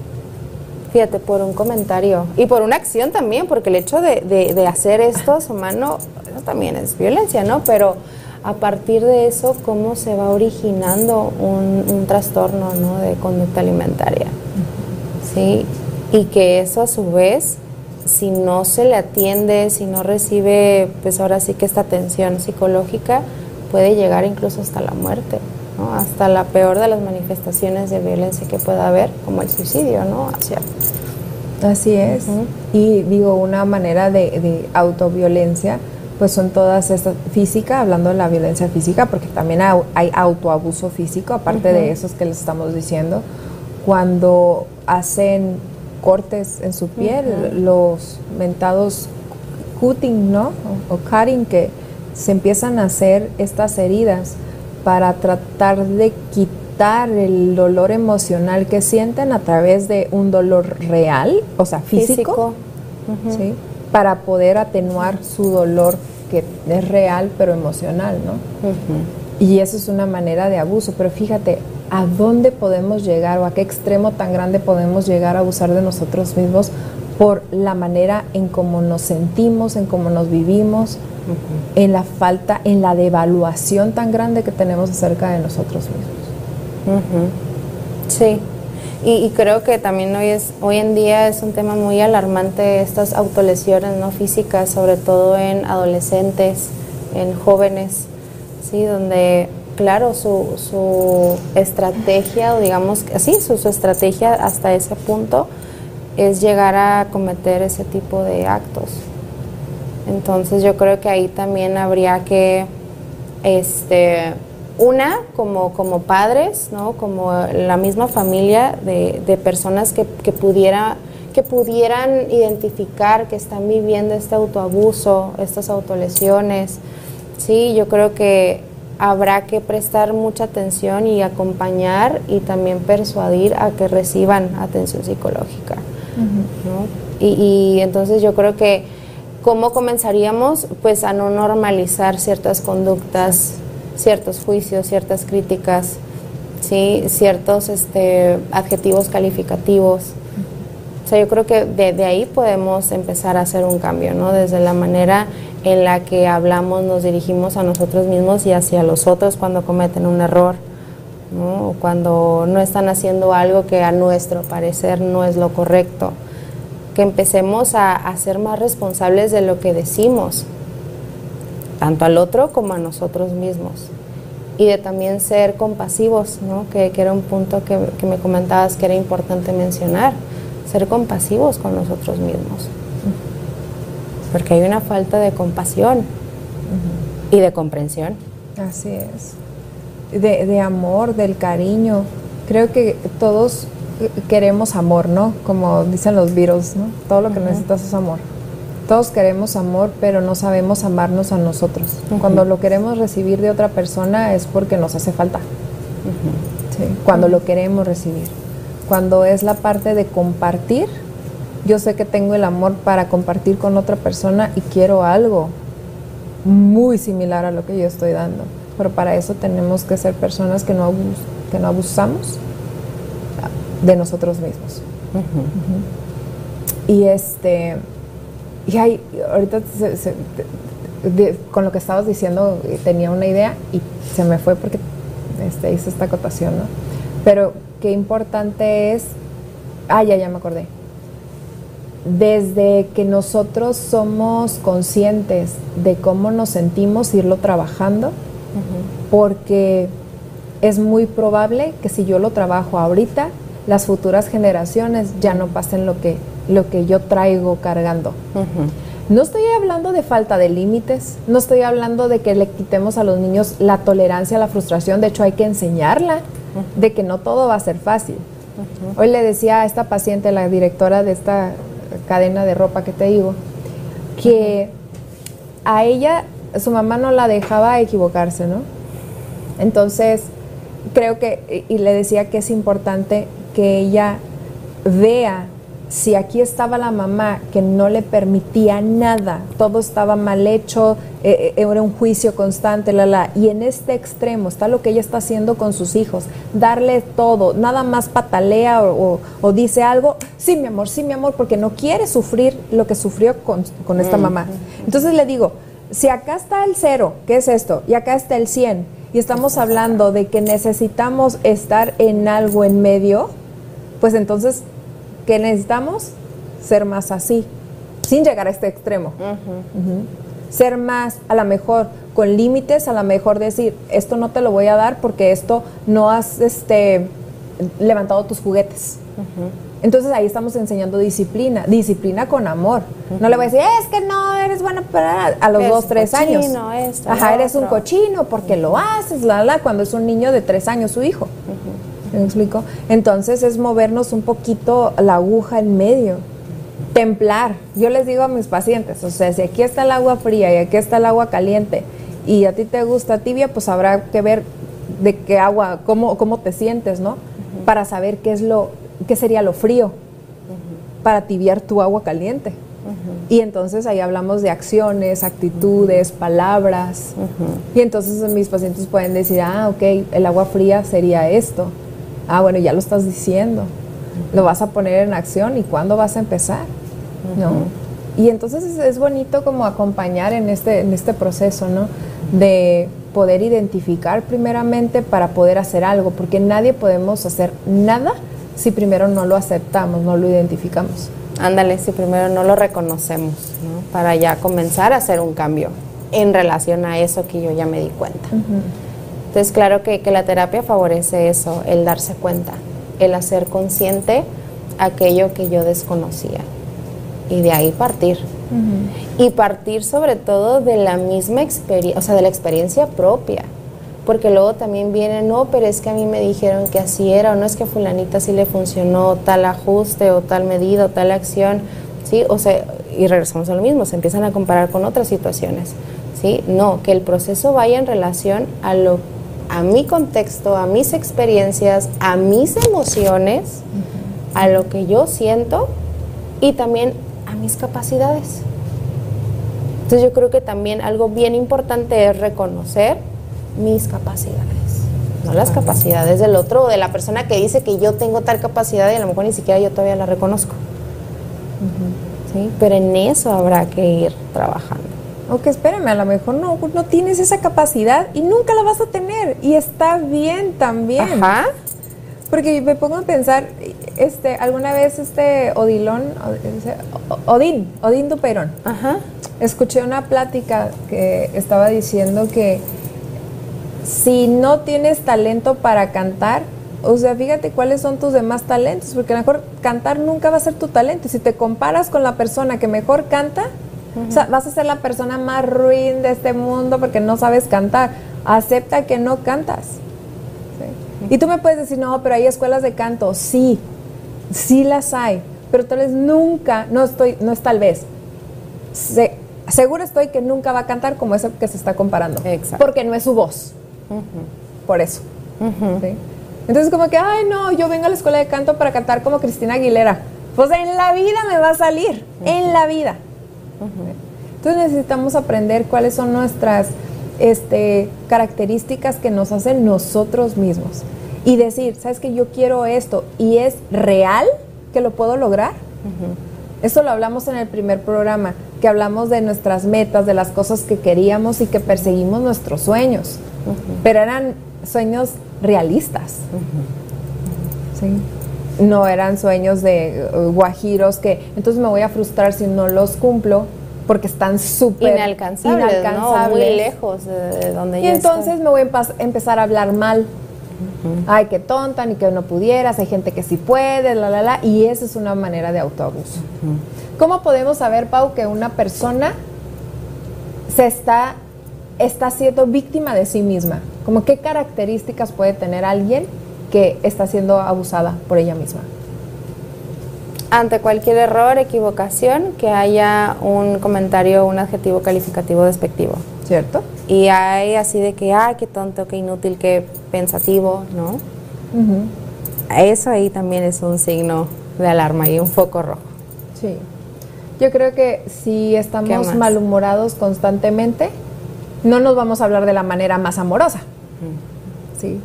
Fíjate, por un comentario y por una acción también, porque el hecho de, de hacer esto, su mano, también es violencia, ¿no? Pero a partir de eso cómo se va originando un, trastorno ¿no? de conducta alimentaria. ¿Sí? Y que eso a su vez, si no se le atiende, si no recibe, pues ahora sí que esta atención psicológica, puede llegar incluso hasta la muerte, ¿no? hasta la peor de las manifestaciones de violencia que pueda haber, como el suicidio, ¿no? Hacia, Así es. Y digo, una manera de, de autoviolencia pues son todas estas, física, hablando de la violencia física, porque también hay autoabuso físico, aparte de esos que les estamos diciendo, cuando hacen cortes en su piel, los mentados cutting, ¿no? O, cutting, que se empiezan a hacer estas heridas para tratar de quitar el dolor emocional que sienten a través de un dolor real, o sea, físico, ¿sí? Para poder atenuar su dolor que es real pero emocional, ¿no? Y eso es una manera de abuso, pero fíjate, ¿a dónde podemos llegar o a qué extremo tan grande podemos llegar a abusar de nosotros mismos por la manera en cómo nos sentimos, en cómo nos vivimos, en la falta, en la devaluación tan grande que tenemos acerca de nosotros mismos? Sí, y, creo que también hoy, es, hoy en día es un tema muy alarmante estas autolesiones no físicas, sobre todo en adolescentes, en jóvenes, ¿sí? donde claro, su, su estrategia, o digamos así, su, su estrategia hasta ese punto es llegar a cometer ese tipo de actos. Entonces yo creo que ahí también habría que este, una, como, como padres, ¿no? como la misma familia de, personas que, que, pudiera, que pudieran identificar que están viviendo este autoabuso, estas autolesiones. Sí, yo creo que habrá que prestar mucha atención y acompañar y también persuadir a que reciban atención psicológica. y, y entonces yo creo que ¿cómo comenzaríamos? Pues a no normalizar ciertas conductas ciertos juicios, ciertas críticas, ¿sí? ciertos este, adjetivos calificativos. O sea, yo creo que de, ahí podemos empezar a hacer un cambio, ¿no? Desde la manera en la que hablamos, nos dirigimos a nosotros mismos y hacia los otros cuando cometen un error, ¿no? O cuando no están haciendo algo que a nuestro parecer no es lo correcto. Que empecemos a, a ser más responsables de lo que decimos, tanto al otro como a nosotros mismos. Y de también ser compasivos, ¿no? que, era un punto que, me comentabas que era importante mencionar, ser compasivos con nosotros mismos. Porque hay una falta de compasión y de comprensión. Así es. De, de amor, del cariño. Creo que todos queremos amor, ¿no? Como dicen los virus, ¿no? Todo lo que necesitas es amor Todos queremos amor, pero no sabemos amarnos a nosotros. Cuando lo queremos recibir de otra persona es porque nos hace falta. Cuando lo queremos recibir. Cuando es la parte de compartir, yo sé que tengo el amor para compartir con otra persona y quiero algo muy similar a lo que yo estoy dando. Pero para eso tenemos que ser personas que no, que no abusamos de nosotros mismos. Y este, y hay, ahorita con lo que estabas diciendo eh, tenía una idea y se me fue porque este, hice esta acotación, ¿no? Pero qué importante es, ah, ya, ya me acordé. Desde que nosotros somos conscientes de cómo nos sentimos, irlo trabajando, porque es muy probable que si yo lo trabajo ahorita, las futuras generaciones ya no pasen lo que, lo que yo traigo cargando. No estoy hablando de falta de límites, no estoy hablando de que le quitemos a los niños la tolerancia a la frustración, de hecho hay que enseñarla de que no todo va a ser fácil. Hoy le decía a esta paciente, la directora de esta cadena de ropa que te digo, que a ella su mamá no la dejaba equivocarse, ¿no? Entonces, creo que, y le decía que es importante que ella vea si aquí estaba la mamá que no le permitía nada, todo estaba mal hecho, eh, eh, era un juicio constante, la, la, y en este extremo está lo que ella está haciendo con sus hijos, darle todo, nada más patalea o, dice algo, sí mi amor, sí mi amor, porque no quiere sufrir lo que sufrió con, esta mamá. Entonces le digo, si acá está el cero, ¿qué es esto? Y acá está el 100, y estamos hablando de que necesitamos estar en algo en medio, pues entonces, ¿qué necesitamos? Ser más así, sin llegar a este extremo. Ser más, a lo mejor, con límites, a lo mejor decir, esto no te lo voy a dar porque esto no has este, levantado tus juguetes. Entonces ahí estamos enseñando disciplina, disciplina con amor. No le voy a decir, es que no eres bueno para a los dos, tres años. Ajá, eres un cochino porque lo haces, la, la, cuando es un niño de tres años su hijo. ¿Me explico? Entonces es movernos un poquito la aguja en medio. Templar. Yo les digo a mis pacientes, o sea, si aquí está el agua fría y aquí está el agua caliente y a ti te gusta tibia, pues habrá que ver de qué agua, cómo, cómo te sientes, ¿no? Para saber qué es lo, qué sería lo frío para tibiar tu agua caliente. Y entonces ahí hablamos de acciones, actitudes, palabras. Y entonces mis pacientes pueden decir, ah, ok, el agua fría sería esto. Ah, bueno, ya lo estás diciendo. Lo vas a poner en acción y cuándo vas a empezar. ¿No? Y entonces es, bonito como acompañar en este, en este proceso, ¿no? De poder identificar primeramente para poder hacer algo, porque nadie podemos hacer nada si primero no lo aceptamos, no lo identificamos. Ándale, si primero no lo reconocemos, ¿no? Para ya comenzar a hacer un cambio en relación a eso que yo ya me di cuenta. Entonces, claro que, la terapia favorece eso, el darse cuenta, el hacer consciente aquello que yo desconocía y de ahí partir. Y partir sobre todo de la misma experiencia, o sea, de la experiencia propia. Porque luego también viene, no, pero es que a mí me dijeron que así era, o no es que a fulanita sí le funcionó tal ajuste o tal medida o tal acción, ¿sí? O sea, y regresamos a lo mismo, se empiezan a comparar con otras situaciones, ¿sí? No, que el proceso vaya en relación a lo a mi contexto, a mis experiencias, a mis emociones, a lo que yo siento y también a mis capacidades. Entonces yo creo que también algo bien importante es reconocer mis capacidades, no las capacidades del otro o de la persona que dice que yo tengo tal capacidad y a lo mejor ni siquiera yo todavía la reconozco. ¿Sí? Pero en eso habrá que ir trabajando. Ok, espérame, a lo mejor no, no tienes esa capacidad y nunca la vas a tener. Y está bien también. Ajá. Porque me pongo a pensar, este, alguna vez este Odilón, Odín, Odín Duperón, Ajá. escuché una plática que estaba diciendo que si no tienes talento para cantar, o sea, fíjate cuáles son tus demás talentos, porque a lo mejor cantar nunca va a ser tu talento. Si te comparas con la persona que mejor canta, o sea, vas a ser la persona más ruin de este mundo porque no sabes cantar. Acepta que no cantas. Y tú me puedes decir, no, pero hay escuelas de canto. Sí, sí las hay, pero tal vez nunca, no estoy, no es tal vez. seguro estoy que nunca va a cantar como ese que se está comparando. Exacto. Porque no es su voz. Por eso. Entonces como que, ay no, yo vengo a la escuela de canto para cantar como Cristina Aguilera. Pues en la vida me va a salir, en la vida. Entonces necesitamos aprender cuáles son nuestras este, características que nos hacen nosotros mismos. Y decir, ¿sabes que yo quiero esto? ¿Y es real que lo puedo lograr? Eso lo hablamos en el primer programa, que hablamos de nuestras metas, de las cosas que queríamos y que perseguimos nuestros sueños. Pero eran sueños realistas. No eran sueños de uh, guajiros que entonces me voy a frustrar si no los cumplo porque están súper inalcanzables, muy lejos de, donde y entonces me voy a empezar a hablar mal. Ay, qué tonta, ni que no pudieras, hay gente que sí puede, la, la, la, y esa es una manera de autoabuso. ¿Cómo podemos saber, Pau, que una persona se está, está siendo víctima de sí misma? Como qué características puede tener alguien que está siendo abusada por ella misma. Ante cualquier error, equivocación, que haya un comentario, un adjetivo calificativo despectivo. ¿Cierto? Y hay así de que, ay, qué tonto, qué inútil, qué pensativo, ¿no? Eso ahí también es un signo de alarma y un foco rojo. Sí. Yo creo que si estamos malhumorados constantemente, no nos vamos a hablar de la manera más amorosa. Sí.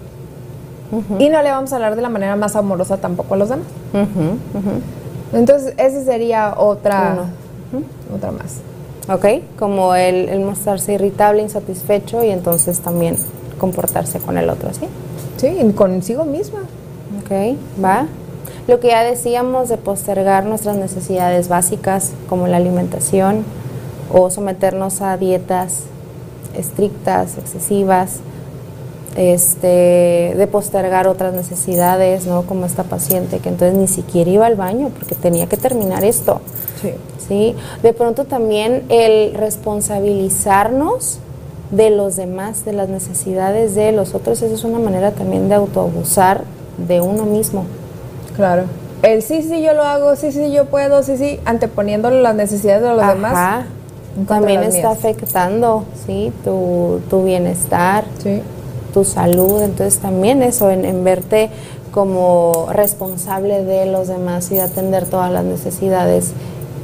Y no le vamos a hablar de la manera más amorosa tampoco a los demás. Entonces, esa sería otra, otra más. Ok, como el, mostrarse irritable, insatisfecho y entonces también comportarse con el otro, ¿sí? Sí, consigo misma. Ok, va. Lo que ya decíamos de postergar nuestras necesidades básicas como la alimentación o someternos a dietas estrictas, excesivas, este, de postergar otras necesidades, ¿no? Como esta paciente que entonces ni siquiera iba al baño porque tenía que terminar esto. Sí. ¿sí? De pronto también el responsabilizarnos de los demás, de las necesidades de los otros, eso es una manera también de autoabusar de uno mismo. Claro. El sí, sí, yo lo hago, sí, sí, yo puedo, sí, sí, anteponiéndole las necesidades de los Ajá. demás también está afectando, ¿sí? Tu, tu bienestar, tu salud. Entonces también eso, en, verte como responsable de los demás y de atender todas las necesidades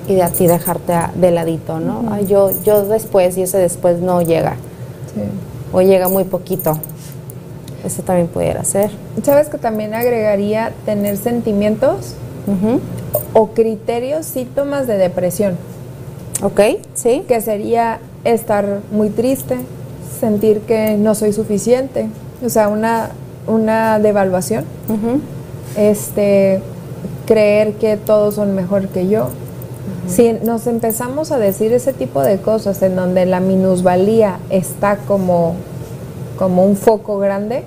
y de a ti dejarte de ladito, ¿no? yo, yo después y ese después no llega. O llega muy poquito. Eso también pudiera ser. ¿Sabes que también agregaría tener sentimientos o criterios, síntomas de depresión? Ok, sí. Que sería estar muy triste, sentir que no soy suficiente, o sea, una, una devaluación. Este, creer que todos son mejor que yo. Si nos empezamos a decir ese tipo de cosas en donde la minusvalía está como, como un foco grande,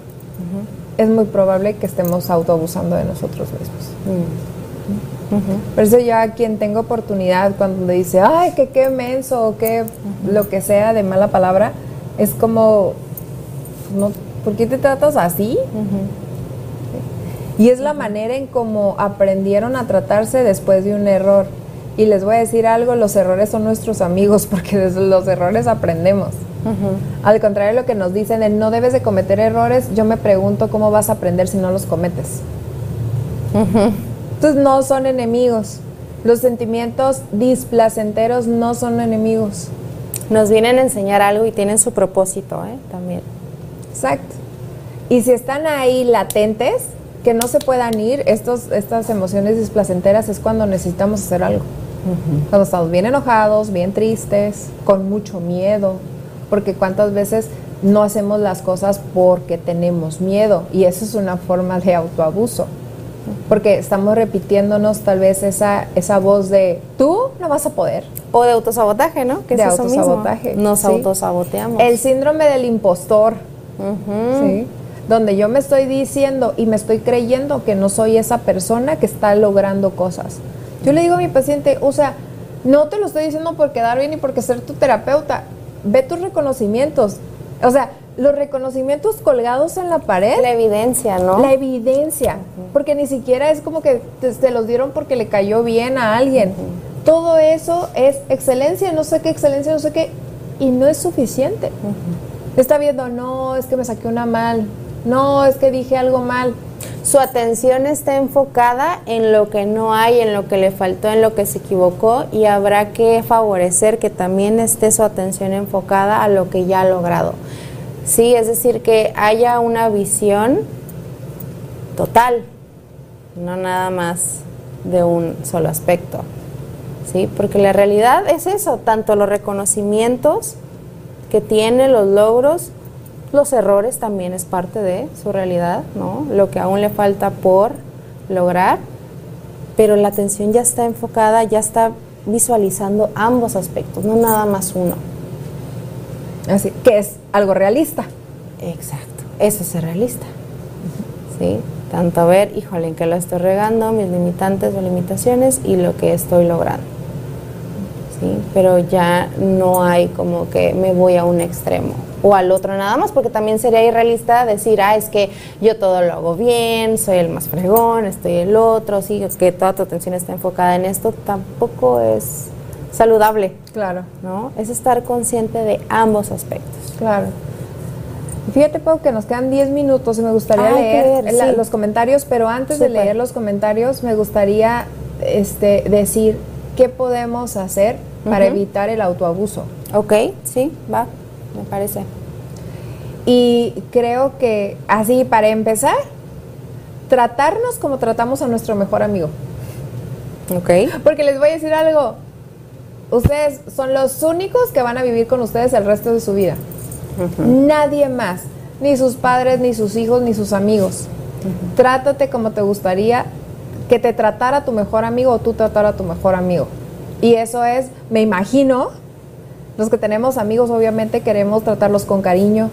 es muy probable que estemos autoabusando de nosotros mismos. Mm. Por eso yo a quien tengo oportunidad cuando le dice, ay, que qué menso o qué lo que sea de mala palabra, es como, no, ¿por qué te tratas así? Y es la manera en cómo aprendieron a tratarse después de un error. Y les voy a decir algo, los errores son nuestros amigos [LAUGHS] porque desde los errores aprendemos. Al contrario de lo que nos dicen de no debes de cometer errores, yo me pregunto cómo vas a aprender si no los cometes. Entonces no son enemigos. Los sentimientos displacenteros no son enemigos. Nos vienen a enseñar algo y tienen su propósito, ¿eh? También. Exacto. Y si están ahí latentes, que no se puedan ir, estos, estas emociones displacenteras es cuando necesitamos hacer algo. Cuando estamos bien enojados, bien tristes, con mucho miedo, porque cuántas veces no hacemos las cosas porque tenemos miedo y eso es una forma de autoabuso porque estamos repitiéndonos tal vez esa, esa voz de tú no vas a poder. O de autosabotaje, ¿no? Que de autosabotaje. Nos autosaboteamos. El síndrome del impostor, ¿sí? Donde yo me estoy diciendo y me estoy creyendo que no soy esa persona que está logrando cosas. Yo le digo a mi paciente, o sea, no te lo estoy diciendo por quedar bien y porque ser tu terapeuta. Ve tus reconocimientos. O sea, los reconocimientos colgados en la pared. La evidencia, ¿no? La evidencia. Porque ni siquiera es como que te, los dieron porque le cayó bien a alguien. todo eso es excelencia, no sé qué, excelencia, no sé qué, y no es suficiente. Está viendo, no, es que me saqué una mal, no, es que dije algo mal. Su atención está enfocada en lo que no hay, en lo que le faltó, en lo que se equivocó y habrá que favorecer que también esté su atención enfocada a lo que ya ha logrado. Sí, es decir, que haya una visión total, no nada más de un solo aspecto. ¿Sí? Porque la realidad es eso, tanto los reconocimientos que tiene, los logros, los errores también es parte de su realidad, ¿no? Lo que aún le falta por lograr, pero la atención ya está enfocada, ya está visualizando ambos aspectos, no nada más uno. Así que es algo realista. Exacto, eso es ser realista. ¿Sí? Tanto ver, híjole, en qué lo estoy regando, mis limitantes o limitaciones y lo que estoy logrando. ¿Sí? Pero ya no hay como que me voy a un extremo o al otro nada más, porque también sería irrealista decir, ah, es que yo todo lo hago bien, soy el más fregón, estoy el otro, sí, que toda tu atención está enfocada en esto, tampoco es saludable. Claro. ¿No? Es estar consciente de ambos aspectos. Claro. Fíjate, Pau, que nos quedan 10 minutos y me gustaría leer los comentarios, pero antes de leer los comentarios me gustaría este, decir qué podemos hacer para evitar el autoabuso. Ok, sí, va me parece. Y creo que así, para empezar, tratarnos como tratamos a nuestro mejor amigo. Ok. Porque les voy a decir algo. Ustedes son los únicos que van a vivir con ustedes el resto de su vida. Nadie más. Ni sus padres, ni sus hijos, ni sus amigos. Trátate como te gustaría que te tratara tu mejor amigo o tú tratar a tu mejor amigo. Y eso es, me imagino, los que tenemos amigos obviamente queremos tratarlos con cariño,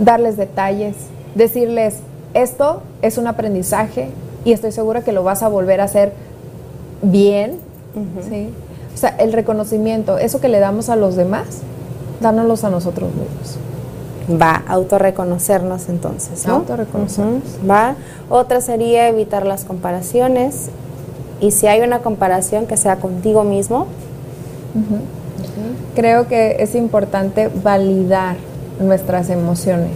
darles detalles, decirles, esto es un aprendizaje y estoy segura que lo vas a volver a hacer bien. ¿sí? O sea, el reconocimiento, eso que le damos a los demás, dándolos a nosotros mismos. Va, autorreconocernos entonces, ¿no? Autorreconocernos. Va. Otra sería evitar las comparaciones. Y si hay una comparación, que sea contigo mismo. Creo que es importante validar nuestras emociones,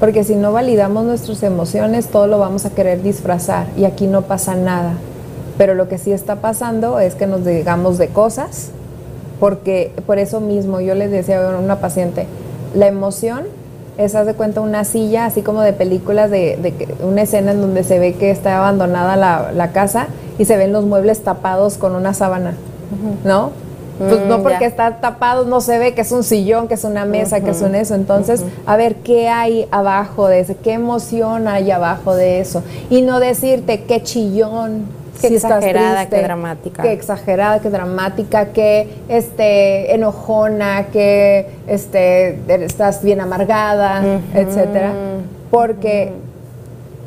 porque si no validamos nuestras emociones, todo lo vamos a querer disfrazar y aquí no pasa nada. Pero lo que sí está pasando es que nos digamos de cosas, porque por eso mismo yo les decía a una paciente, la emoción es, haz de cuenta, una silla, así como de películas, de, una escena en donde se ve que está abandonada la, casa y se ven los muebles tapados con una sábana, ¿no? Pues no mm, porque está tapado, no se ve que es un sillón, que es una mesa, que es un eso. Entonces, a ver qué hay abajo de eso, qué emoción hay abajo de eso. Y no decirte qué chillón, qué exagerada, qué dramática. Qué exagerada, qué dramática, qué este, enojona, qué este, estás bien amargada, etcétera. Porque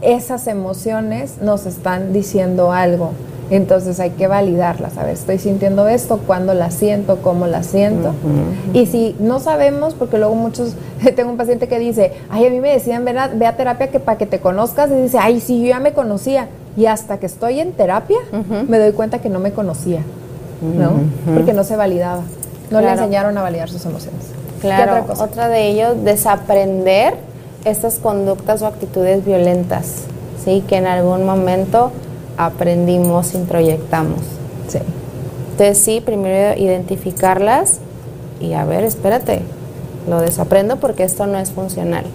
esas emociones nos están diciendo algo. Entonces hay que validarlas, a ver, estoy sintiendo esto, cuándo la siento, cómo la siento. Y si no sabemos, porque luego muchos, [LAUGHS] tengo un paciente que dice, ay, a mí me decían, ve a, ve a terapia que para que te conozcas, y dice, ay, sí, yo ya me conocía. Y hasta que estoy en terapia, me doy cuenta que no me conocía, ¿no? Porque no se validaba, no le enseñaron a validar sus emociones. Claro, otra, cosa? otra de ellos, desaprender estas conductas o actitudes violentas, ¿sí? Que en algún momento aprendimos, introyectamos. Sí. Entonces sí, primero identificarlas y a ver, espérate, lo desaprendo porque esto no es funcional.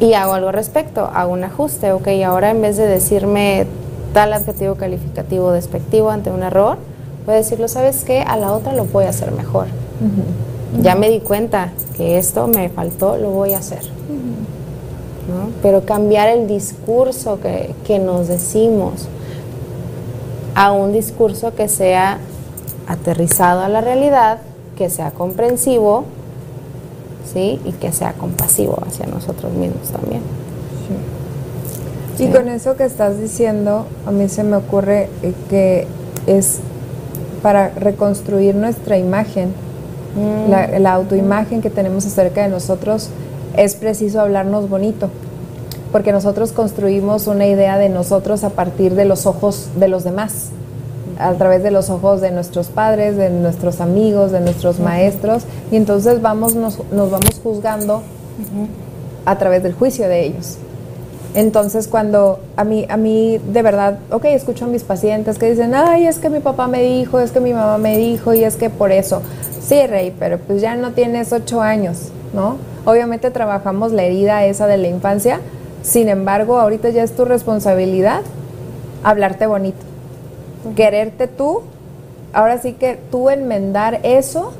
Y hago algo al respecto, hago un ajuste, ok, ahora en vez de decirme tal adjetivo calificativo despectivo ante un error, voy a decirlo, ¿sabes qué? A la otra lo voy a hacer mejor. Ya me di cuenta que esto me faltó, lo voy a hacer. Pero cambiar el discurso que, nos decimos a un discurso que sea aterrizado a la realidad, que sea comprensivo, ¿sí? Y que sea compasivo hacia nosotros mismos también. Y con eso que estás diciendo, a mí se me ocurre eh, que es para reconstruir nuestra imagen, mm. la, la autoimagen que tenemos acerca de nosotros, es preciso hablarnos bonito, porque nosotros construimos una idea de nosotros a partir de los ojos de los demás. A través de los ojos de nuestros padres, de nuestros amigos, de nuestros maestros, y entonces vamos, nos, vamos juzgando a través del juicio de ellos. Entonces cuando a mí, a mí de verdad, ok, escucho a mis pacientes que dicen, ay, es que mi papá me dijo, es que mi mamá me dijo y es que por eso. Sí, Rey, pero pues ya no tienes ocho años, ¿no? Obviamente trabajamos la herida esa de la infancia, sin embargo, ahorita ya es tu responsabilidad hablarte bonito, quererte tú, ahora sí que tú enmendar eso,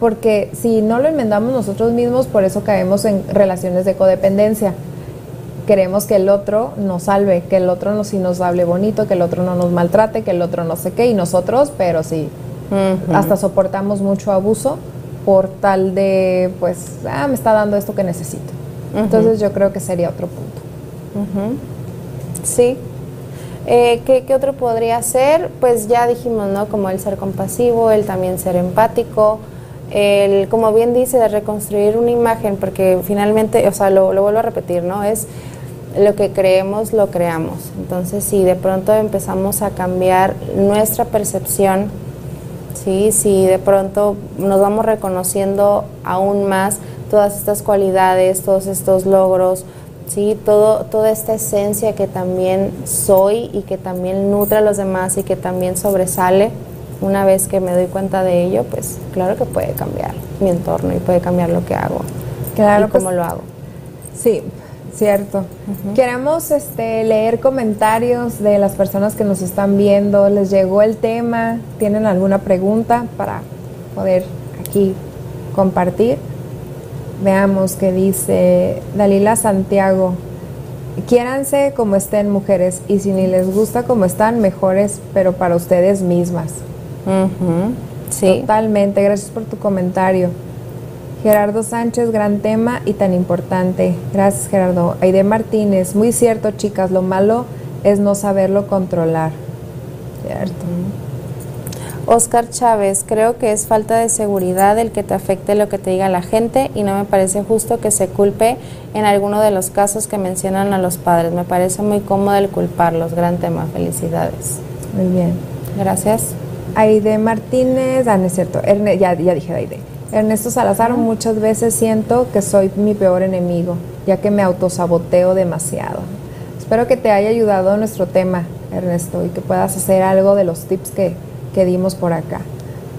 porque si no lo enmendamos nosotros mismos, por eso caemos en relaciones de codependencia. Queremos que el otro nos salve, que el otro nos, nos hable bonito, que el otro no nos maltrate, que el otro no sé qué, y nosotros, pero sí, hasta soportamos mucho abuso por tal de, pues, ah, me está dando esto que necesito. Entonces yo creo que sería otro punto. Sí. Eh, ¿qué, ¿qué, otro podría ser? Pues ya dijimos, ¿no? Como el ser compasivo, el también ser empático, el, como bien dice, de reconstruir una imagen, porque finalmente, o sea, lo, lo vuelvo a repetir, ¿no? Es lo que creemos, lo creamos. Entonces, si de pronto empezamos a cambiar nuestra percepción, ¿sí? si de pronto nos vamos reconociendo aún más todas estas cualidades, todos estos logros, ¿sí? Todo, toda esta esencia que también soy y que también nutre a los demás y que también sobresale, una vez que me doy cuenta de ello, pues claro que puede cambiar mi entorno y puede cambiar lo que hago claro, y cómo lo hago. Sí, cierto. Queremos este, leer comentarios de las personas que nos están viendo. ¿Les llegó el tema? ¿Tienen alguna pregunta para poder aquí compartir? Veamos qué dice Dalila Santiago. Quiéranse como estén mujeres y si ni les gusta como están, mejores, pero para ustedes mismas. Sí. Totalmente, gracias por tu comentario. Gerardo Sánchez, gran tema y tan importante. Gracias Gerardo. Aide Martínez, muy cierto chicas, lo malo es no saberlo controlar. Cierto. Oscar Chávez, creo que es falta de seguridad el que te afecte lo que te diga la gente y no me parece justo que se culpe en alguno de los casos que mencionan a los padres. Me parece muy cómodo el culparlos. Gran tema, felicidades. Muy bien. Gracias. Aide Martínez, ah, no es cierto, ya, ya dije Aide. Ernesto Salazar, muchas veces siento que soy mi peor enemigo, ya que me autosaboteo demasiado. Espero que te haya ayudado nuestro tema, Ernesto, y que puedas hacer algo de los tips que, que dimos por acá.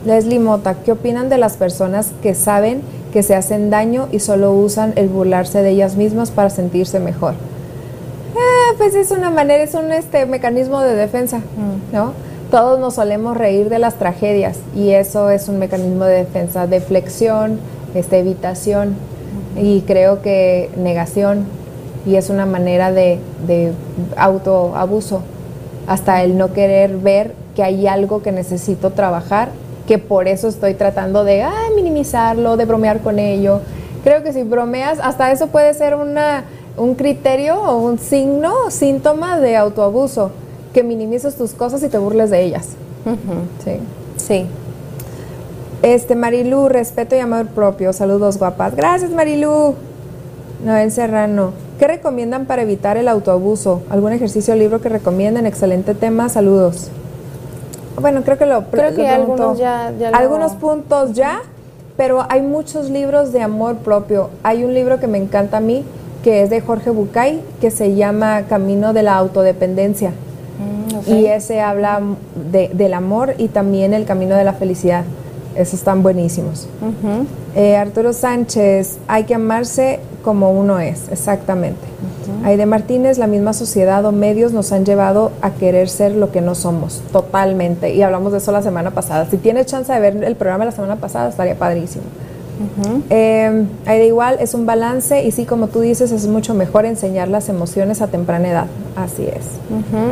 Leslie Mota, ¿qué opinan de las personas que saben que se hacen daño y solo usan el burlarse de ellas mismas para sentirse mejor? Eh, pues es una manera, es un este mecanismo de defensa, mm. ¿no? Todos nos solemos reír de las tragedias y eso es un mecanismo de defensa, de flexión, este, evitación y creo que negación y es una manera de, de autoabuso, hasta el no querer ver que hay algo que necesito trabajar, que por eso estoy tratando de minimizarlo, de bromear con ello. Creo que si bromeas, hasta eso puede ser una, un criterio o un signo, síntoma de autoabuso, que minimices tus cosas y te burles de ellas. Sí. Sí. Este, Marilu, respeto y amor propio. Saludos, guapas. Gracias, Marilu. Noel Serrano. ¿Qué recomiendan para evitar el autoabuso? ¿Algún ejercicio o libro que recomienden? Excelente tema. Saludos. Bueno, creo que lo Creo que algunos ya, Algunos puntos ya, pero hay muchos libros de amor propio. Hay un libro que me encanta a mí, que es de Jorge Bucay, que se llama Camino de la Autodependencia. Mm, y ese habla de, del amor y también el camino de la felicidad. Esos están buenísimos. Eh, Arturo Sánchez, hay que amarse como uno es, exactamente. Aide Martínez, la misma sociedad o medios nos han llevado a querer ser lo que no somos, totalmente. Y hablamos de eso la semana pasada. Si tienes chance de ver el programa la semana pasada, estaría padrísimo. Eh, de igual es un balance y sí, como tú dices, es mucho mejor enseñar las emociones a temprana edad. Así es.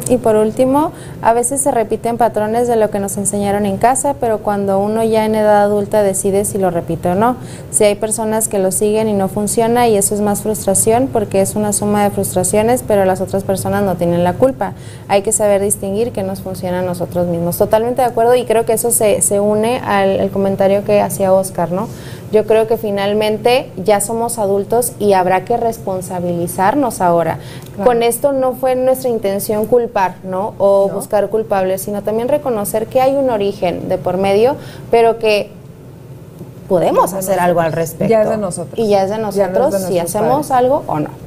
Y por último, a veces se repiten patrones de lo que nos enseñaron en casa, pero cuando uno ya en edad adulta decide si lo repite o no. Si hay personas que lo siguen y no funciona y eso es más frustración porque es una suma de frustraciones, pero las otras personas no tienen la culpa. Hay que saber distinguir que nos funciona a nosotros mismos. Totalmente de acuerdo y creo que eso se, se une al comentario que hacía Oscar, ¿no? Yo creo que finalmente ya somos adultos y habrá que responsabilizarnos ahora. Con esto no fue nuestra intención culpar, ¿no? O buscar culpables, sino también reconocer que hay un origen de por medio, pero que podemos hacer algo al respecto. Ya es de nosotros. Y ya es de nosotros si hacemos algo o no.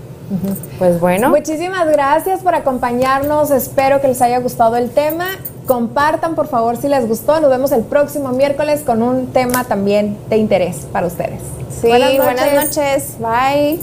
Pues bueno. Muchísimas gracias por acompañarnos. Espero que les haya gustado el tema. Compartan, por favor, si les gustó. Nos vemos el próximo miércoles con un tema también de interés para ustedes. Sí, buenas noches. Buenas noches. Bye.